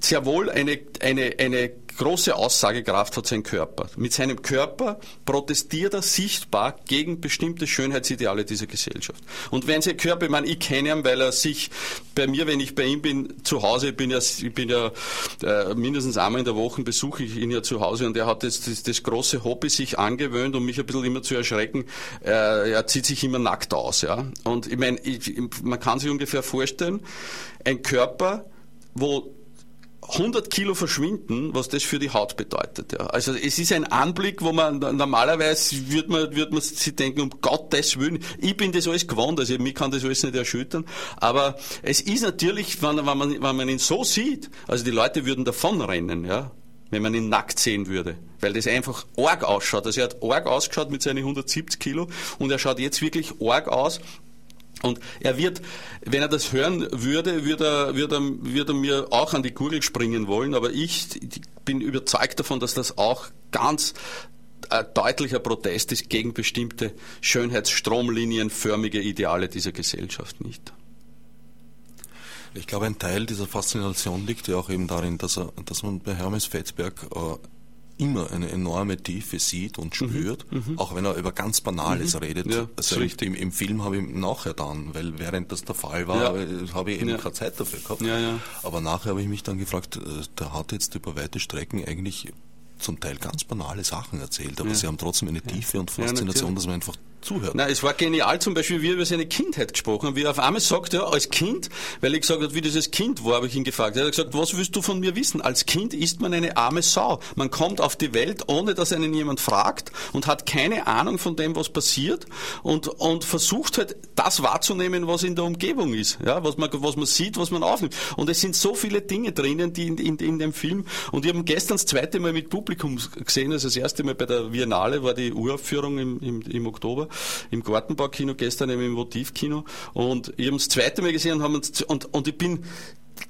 sehr wohl eine, eine, eine große Aussagekraft hat sein Körper. Mit seinem Körper protestiert er sichtbar gegen bestimmte Schönheitsideale dieser Gesellschaft. Und wenn sein Körper, ich meine, ich kenne ihn, weil er sich bei mir, wenn ich bei ihm bin, zu Hause, ich bin ja, ich bin ja äh, mindestens einmal in der Woche besuche ich ihn ja zu Hause und er hat das, das, das große Hobby sich angewöhnt, um mich ein bisschen immer zu erschrecken. Äh, er zieht sich immer nackt aus, ja. Und ich meine, ich, man kann sich ungefähr vorstellen, ein Körper, wo 100 Kilo verschwinden, was das für die Haut bedeutet. Ja. Also es ist ein Anblick, wo man normalerweise würde man, würde man sich denken, um Gottes Willen, ich bin das alles gewohnt, also mich kann das alles nicht erschüttern. Aber es ist natürlich, wenn, wenn, man, wenn man ihn so sieht, also die Leute würden davonrennen, ja, wenn man ihn nackt sehen würde. Weil das einfach arg ausschaut. Also er hat arg ausgeschaut mit seinen 170 Kilo und er schaut jetzt wirklich arg aus und er wird, wenn er das hören würde, würde er, würde er, würde er mir auch an die Gurgel springen wollen. Aber ich bin überzeugt davon, dass das auch ganz ein deutlicher Protest ist gegen bestimmte Schönheitsstromlinienförmige Ideale dieser Gesellschaft nicht. Ich glaube, ein Teil dieser Faszination liegt ja auch eben darin, dass, er, dass man bei Hermes Fettberg äh, immer eine enorme Tiefe sieht und spürt, mhm, mhm. auch wenn er über ganz Banales mhm. redet. Ja, also im, im, Film habe ich nachher dann, weil während das der Fall war, ja. habe ich eben ja. keine Zeit dafür gehabt. Aber nachher habe ich mich dann gefragt, äh, der hat jetzt über weite Strecken eigentlich zum Teil ganz banale Sachen erzählt, aber sie haben trotzdem eine Tiefe und Faszination, dass man einfach zuhört. Nein, es war genial zum Beispiel, wie er über seine Kindheit gesprochen hat, wie er auf einmal sagt, ja, als Kind, weil ich gesagt habe, wie dieses Kind war, habe ich ihn gefragt. Er hat gesagt, was willst du von mir wissen? Als Kind ist man eine arme Sau. Man kommt auf die Welt, ohne dass einen jemand fragt und hat keine Ahnung von dem, was passiert und, und versucht halt, das wahrzunehmen, was in der Umgebung ist, ja, was man, was man sieht, was man aufnimmt. Und es sind so viele Dinge drinnen, die in, in, in dem Film, und wir haben gestern das zweite Mal mit Publikum gesehen, also das erste Mal bei der Biennale war die Uraufführung im, im, im Oktober im Gartenbaukino, gestern eben im Motivkino. Und ich habe das zweite Mal gesehen und, haben und, und ich bin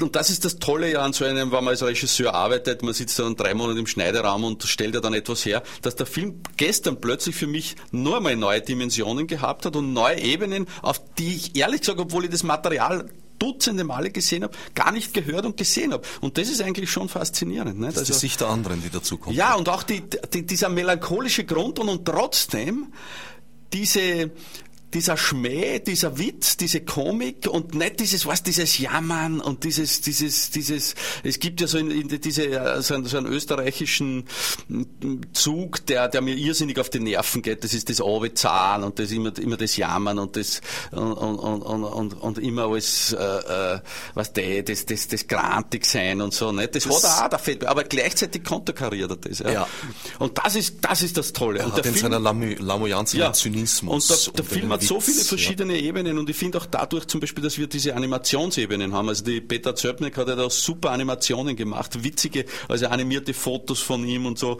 und das ist das Tolle ja an so einem, wenn man als Regisseur arbeitet, man sitzt dann drei Monate im Schneideraum und stellt ja dann etwas her, dass der Film gestern plötzlich für mich nur einmal neue Dimensionen gehabt hat und neue Ebenen, auf die ich ehrlich gesagt, obwohl ich das Material dutzende Male gesehen habe, gar nicht gehört und gesehen habe. Und das ist eigentlich schon faszinierend. Nicht? Das ist also, die Sicht der anderen, die dazukommt. Ja, und auch die, die, dieser melancholische Grund und, und trotzdem diese dieser Schmäh, dieser Witz, diese Komik und nicht dieses, was, dieses Jammern und dieses, dieses, dieses, es gibt ja so in, in diese, äh, so einen, so einen österreichischen Zug, der, der mir irrsinnig auf die Nerven geht, das ist das Zahn und das immer, immer das Jammern und das, und, und, und, und, und immer alles, äh, äh, was der, das, das, das grantig sein und so, nicht? Das, das hat er auch, da fällt, aber gleichzeitig konterkariert er das, ja. ja. Und das ist, das ist das Tolle. Er und hat in Film, seiner Lamoyanz ja, Zynismus. Und der, der Film hat hat so viele verschiedene ja. Ebenen und ich finde auch dadurch zum Beispiel, dass wir diese Animationsebenen haben. Also die Peter Zöpnik hat ja da super Animationen gemacht, witzige, also animierte Fotos von ihm und so.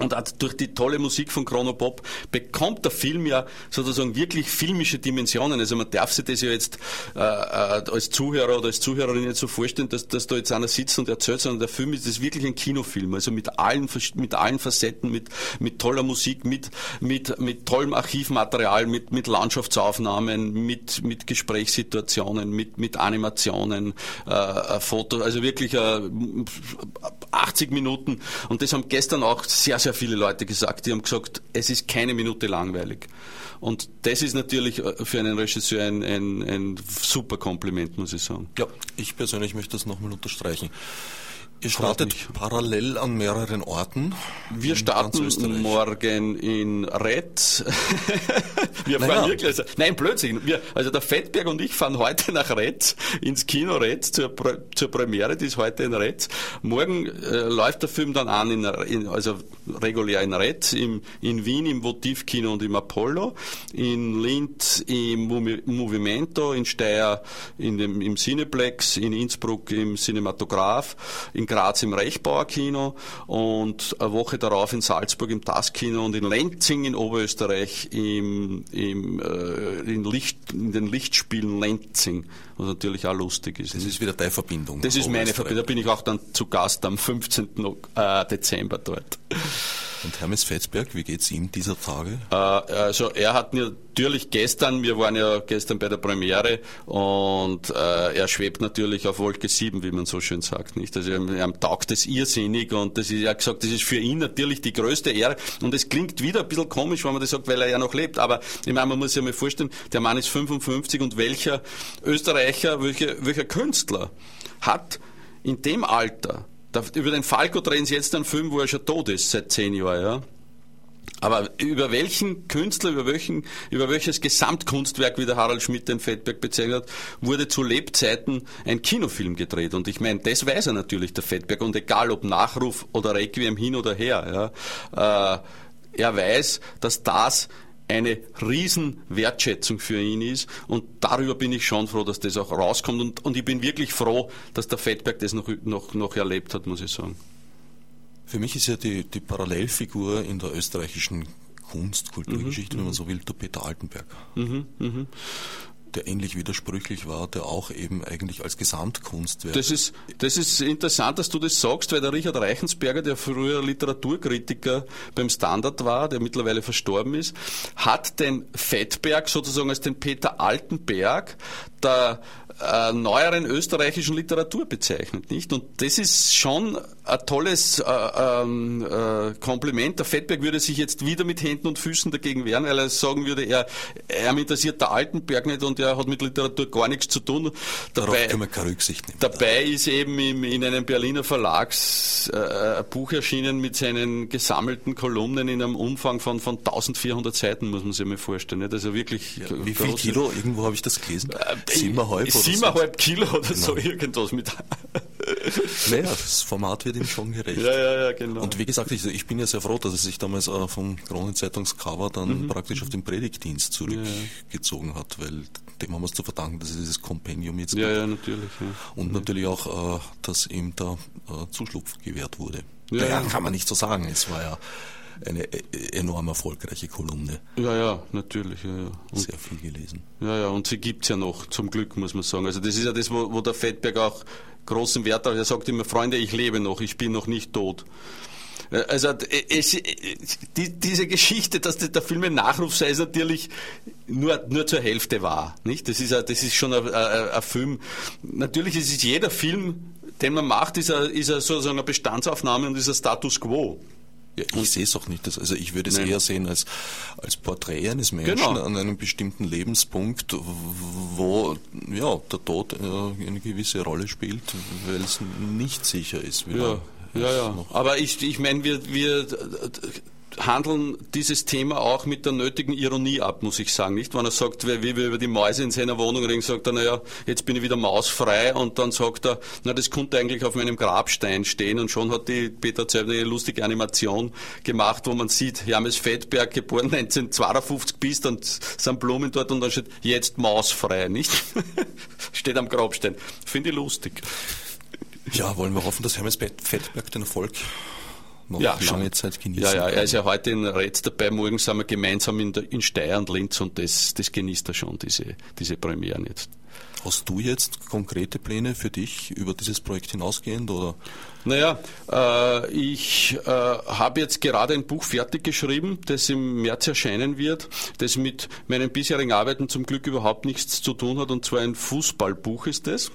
Und auch durch die tolle Musik von Chronopop bekommt der Film ja sozusagen wirklich filmische Dimensionen. Also man darf sich das ja jetzt äh, äh, als Zuhörer oder als Zuhörerin nicht so vorstellen, dass, dass da jetzt einer sitzt und erzählt, sondern der Film ist das wirklich ein Kinofilm. Also mit allen, mit allen Facetten, mit, mit toller Musik, mit, mit, mit tollem Archivmaterial, mit, mit Landschaftsaufnahmen, mit, mit Gesprächssituationen, mit, mit Animationen, äh, äh Fotos. Also wirklich äh, 80 Minuten. Und das haben gestern auch sehr, sehr viele Leute gesagt. Die haben gesagt, es ist keine Minute langweilig. Und das ist natürlich äh, für einen Regisseur ein, ein, ein super Kompliment, muss ich sagen. Ja, ich persönlich möchte das nochmal unterstreichen. Ihr startet parallel an mehreren Orten. Wir starten morgen in Retz. *laughs* wir fahren naja. wirklich, also, nein, Blödsinn. Wir, also der Fettberg und ich fahren heute nach Retz, ins Kino Retz, zur, zur Premiere, die ist heute in Retz. Morgen äh, läuft der Film dann an, in, in, also regulär in Retz, im, in Wien im Votivkino und im Apollo, in Linz im Movimento, in Steyr in dem, im Cineplex, in Innsbruck im Cinematograph, in Graz im Rechbauer Kino und eine Woche darauf in Salzburg im TAS-Kino und in Lenzing in Oberösterreich im, im, äh, in, Licht, in den Lichtspielen Lenzing, was natürlich auch lustig ist. Das ist wieder deine Verbindung. Das ist meine Verbindung. Da bin ich auch dann zu Gast am 15. Äh, Dezember dort. Und Hermes Fetzberg, wie geht's ihm dieser Tage? Äh, also er hat natürlich gestern, wir waren ja gestern bei der Premiere und äh, er schwebt natürlich auf Wolke 7, wie man so schön sagt, nicht? Also er, er taugt es irrsinnig und das ist, er hat gesagt, das ist für ihn natürlich die größte Ehre und es klingt wieder ein bisschen komisch, wenn man das sagt, weil er ja noch lebt, aber ich meine, man muss sich mal vorstellen, der Mann ist 55 und welcher Österreicher, welcher, welcher Künstler hat in dem Alter über den Falco drehen sie jetzt einen Film, wo er schon tot ist, seit zehn Jahren, ja. Aber über welchen Künstler, über, welchen, über welches Gesamtkunstwerk, wie der Harald Schmidt den Fettberg bezeichnet hat, wurde zu Lebzeiten ein Kinofilm gedreht? Und ich meine, das weiß er natürlich, der Fettberg. Und egal ob Nachruf oder Requiem hin oder her, ja, äh, er weiß, dass das eine Riesenwertschätzung für ihn ist und darüber bin ich schon froh, dass das auch rauskommt und, und ich bin wirklich froh, dass der Fettberg das noch, noch, noch erlebt hat, muss ich sagen. Für mich ist ja die, die Parallelfigur in der österreichischen Kunst, Kulturgeschichte, mhm, wenn man so will, der Peter Altenberg. Mhm, mh der ähnlich widersprüchlich war, der auch eben eigentlich als Gesamtkunstwerk. Das ist, das ist interessant, dass du das sagst, weil der Richard Reichensberger, der früher Literaturkritiker beim Standard war, der mittlerweile verstorben ist, hat den Fettberg sozusagen als den Peter Altenberg der äh, neueren österreichischen Literatur bezeichnet, nicht? Und das ist schon ein tolles äh, ähm, äh, Kompliment. Der Fettberg würde sich jetzt wieder mit Händen und Füßen dagegen wehren, weil er sagen würde, er, er interessiert der Altenberg nicht und er hat mit Literatur gar nichts zu tun. Dabei, können wir keine Rücksicht nehmen. Dabei ist eben im, in einem Berliner Verlags äh, ein Buch erschienen mit seinen gesammelten Kolumnen in einem Umfang von, von 1400 Seiten, muss man sich mal vorstellen. Nicht? Also wirklich. Ja, wie viel Kilo? Irgendwo habe ich das gelesen. Äh, Siebeneinhalb siebeneinhalb Kilo oder so irgendwas mit. Naja, das Format wird ihm schon gerecht. Ja, ja, ja, genau. Und wie gesagt, ich, ich bin ja sehr froh, dass er sich damals äh, vom Kronenzeitungscover dann mhm. praktisch auf den Predigtdienst zurückgezogen ja. hat, weil dem haben wir es zu verdanken, dass es dieses Kompendium jetzt ja, gibt. Ja, natürlich. Ja. Und ja. natürlich auch, äh, dass ihm da äh, Zuschlupf gewährt wurde. Ja, ja, kann man nicht so sagen. Es war ja eine äh, enorm erfolgreiche Kolumne. Ja, ja, natürlich. Ja, ja. Sehr viel gelesen. Ja, ja, und sie gibt es ja noch, zum Glück, muss man sagen. Also das ist ja das, wo, wo der Fettberg auch großen Wert hat. Er sagt immer, Freunde, ich lebe noch, ich bin noch nicht tot. Äh, also es, die, diese Geschichte, dass der Film ein Nachruf sei, ist natürlich nur, nur zur Hälfte wahr. Nicht? Das, ist, das ist schon ein, ein, ein Film. Natürlich ist jeder Film, den man macht, ist, er, ist er sozusagen eine Bestandsaufnahme und ist ein Status quo. Ja, ich sehe es auch nicht. Also ich würde es eher sehen als, als Porträt eines Menschen genau. an einem bestimmten Lebenspunkt, wo ja, der Tod äh, eine gewisse Rolle spielt, weil es nicht sicher ist. Ja, ja, ja. Aber ich, ich meine, wir, wir handeln dieses Thema auch mit der nötigen Ironie ab, muss ich sagen. Nicht, wenn er sagt, wie wir über die Mäuse in seiner Wohnung reden, sagt er, naja, jetzt bin ich wieder mausfrei und dann sagt er, na, das konnte eigentlich auf meinem Grabstein stehen und schon hat die Peter Zeib eine lustige Animation gemacht, wo man sieht, Hermes Fettberg, geboren 1952 bis, dann sind Blumen dort und dann steht, jetzt mausfrei, nicht? *laughs* steht am Grabstein. Finde ich lustig. Ja, wollen wir hoffen, dass Hermes Fettberg den Erfolg noch ja, lange Zeit genießen Ja, ja, er ist ja heute in Retz dabei. Morgen sind wir gemeinsam in, der, in Steyr und Linz und das, das genießt er schon, diese, diese Premieren jetzt. Hast du jetzt konkrete Pläne für dich über dieses Projekt hinausgehend? Oder? Naja, äh, ich äh, habe jetzt gerade ein Buch fertig geschrieben, das im März erscheinen wird, das mit meinen bisherigen Arbeiten zum Glück überhaupt nichts zu tun hat, und zwar ein Fußballbuch ist es.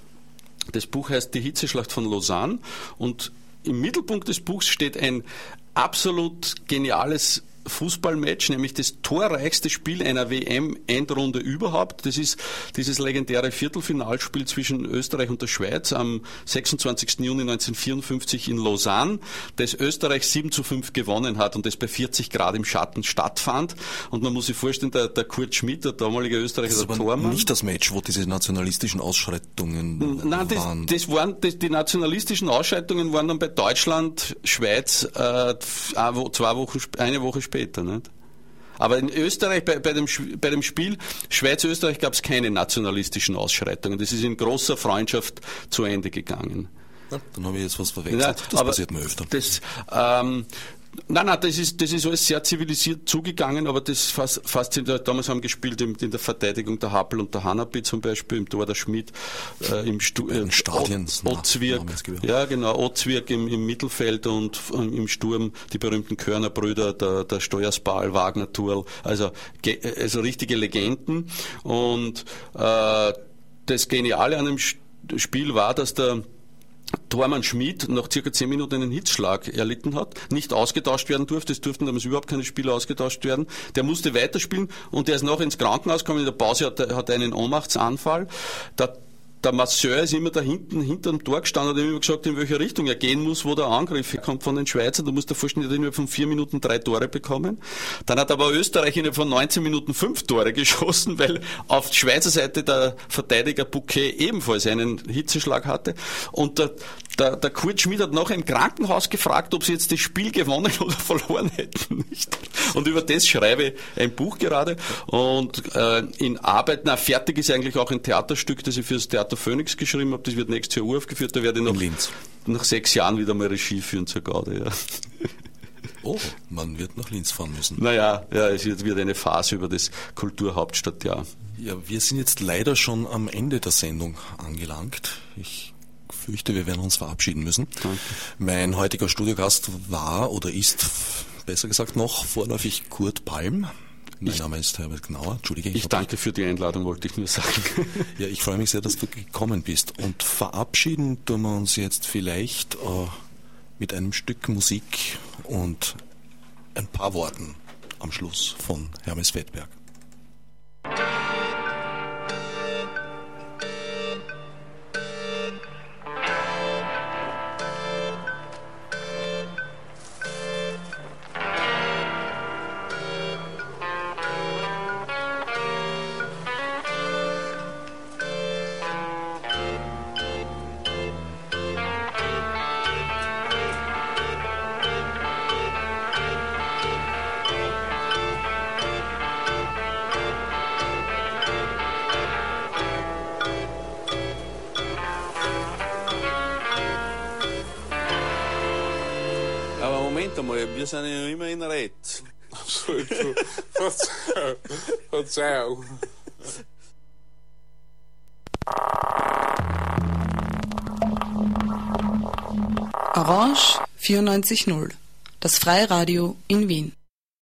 Das Buch heißt Die Hitzeschlacht von Lausanne und im Mittelpunkt des Buchs steht ein absolut geniales Fußballmatch, nämlich das torreichste Spiel einer WM-Endrunde überhaupt. Das ist dieses legendäre Viertelfinalspiel zwischen Österreich und der Schweiz am 26. Juni 1954 in Lausanne, das Österreich 7 zu 5 gewonnen hat und das bei 40 Grad im Schatten stattfand. Und man muss sich vorstellen, der, der Kurt Schmidt, der damalige Österreicher das Tormann. nicht das Match, wo diese nationalistischen Ausschreitungen Nein, das, waren. Das waren das, die nationalistischen Ausschreitungen waren dann bei Deutschland, Schweiz äh, zwei Wochen, eine Woche später später. Nicht? Aber in Österreich, bei, bei, dem, bei dem Spiel Schweiz-Österreich gab es keine nationalistischen Ausschreitungen. Das ist in großer Freundschaft zu Ende gegangen. Ja, dann habe ich jetzt was verwechselt. Ja, das passiert mir öfter. Das, ähm, Nein, nein, das ist, das ist alles sehr zivilisiert zugegangen, aber das fasziniert. Damals haben gespielt in, in der Verteidigung der Happel und der Hanapi zum Beispiel, im Tor der Schmidt, äh, im Stu äh. Ozwirk, ja genau, Ozwirk im, im Mittelfeld und äh, im Sturm die berühmten Körnerbrüder, der, der Steuersball, Wagner Turl, also, also richtige Legenden. Und äh, das Geniale an dem Spiel war, dass der Tormann Schmid nach circa zehn Minuten einen Hitzschlag erlitten hat, nicht ausgetauscht werden durfte, es durften damals überhaupt keine Spieler ausgetauscht werden. Der musste weiterspielen und der ist noch ins Krankenhaus gekommen, in der Pause hat er einen Ohnmachtsanfall. Der der Masseur ist immer da hinten, hinter dem Tor gestanden hat immer gesagt, in welche Richtung er gehen muss, wo der Angriff kommt von den Schweizern. Du musst dir vorstellen, er hat innerhalb von vier Minuten drei Tore bekommen. Dann hat aber Österreich innerhalb von 19 Minuten fünf Tore *laughs* geschossen, weil auf Schweizer Seite der Verteidiger Bouquet ebenfalls einen Hitzeschlag hatte. Und der, der, der Kurt Schmid hat nachher im Krankenhaus gefragt, ob sie jetzt das Spiel gewonnen *laughs* oder verloren hätten. Und über das schreibe ich ein Buch gerade. Und äh, in Arbeit, na fertig ist eigentlich auch ein Theaterstück, das ich für das Theater Phoenix geschrieben habe. Das wird nächstes Jahr uraufgeführt. Da werde ich noch, nach sechs Jahren wieder mal Regie führen zur Gaude. Ja. Oh, man wird nach Linz fahren müssen. Naja, ja, es wird eine Phase über das Kulturhauptstadtjahr. Ja, wir sind jetzt leider schon am Ende der Sendung angelangt. Ich fürchte, wir werden uns verabschieden müssen. Danke. Mein heutiger Studiogast war oder ist, besser gesagt noch, vorläufig Kurt Palm. Mein ich, Name ist Herbert Gnauer. Entschuldige. Ich, ich danke für die Einladung, wollte ich nur sagen. ja, ich freue mich sehr, dass du gekommen bist. Und verabschieden tun wir uns jetzt vielleicht äh, mit einem Stück Musik und ein paar Worten am Schluss von Hermes Fettberg. Verzeihung. Orange 94.0, das Freiradio in Wien.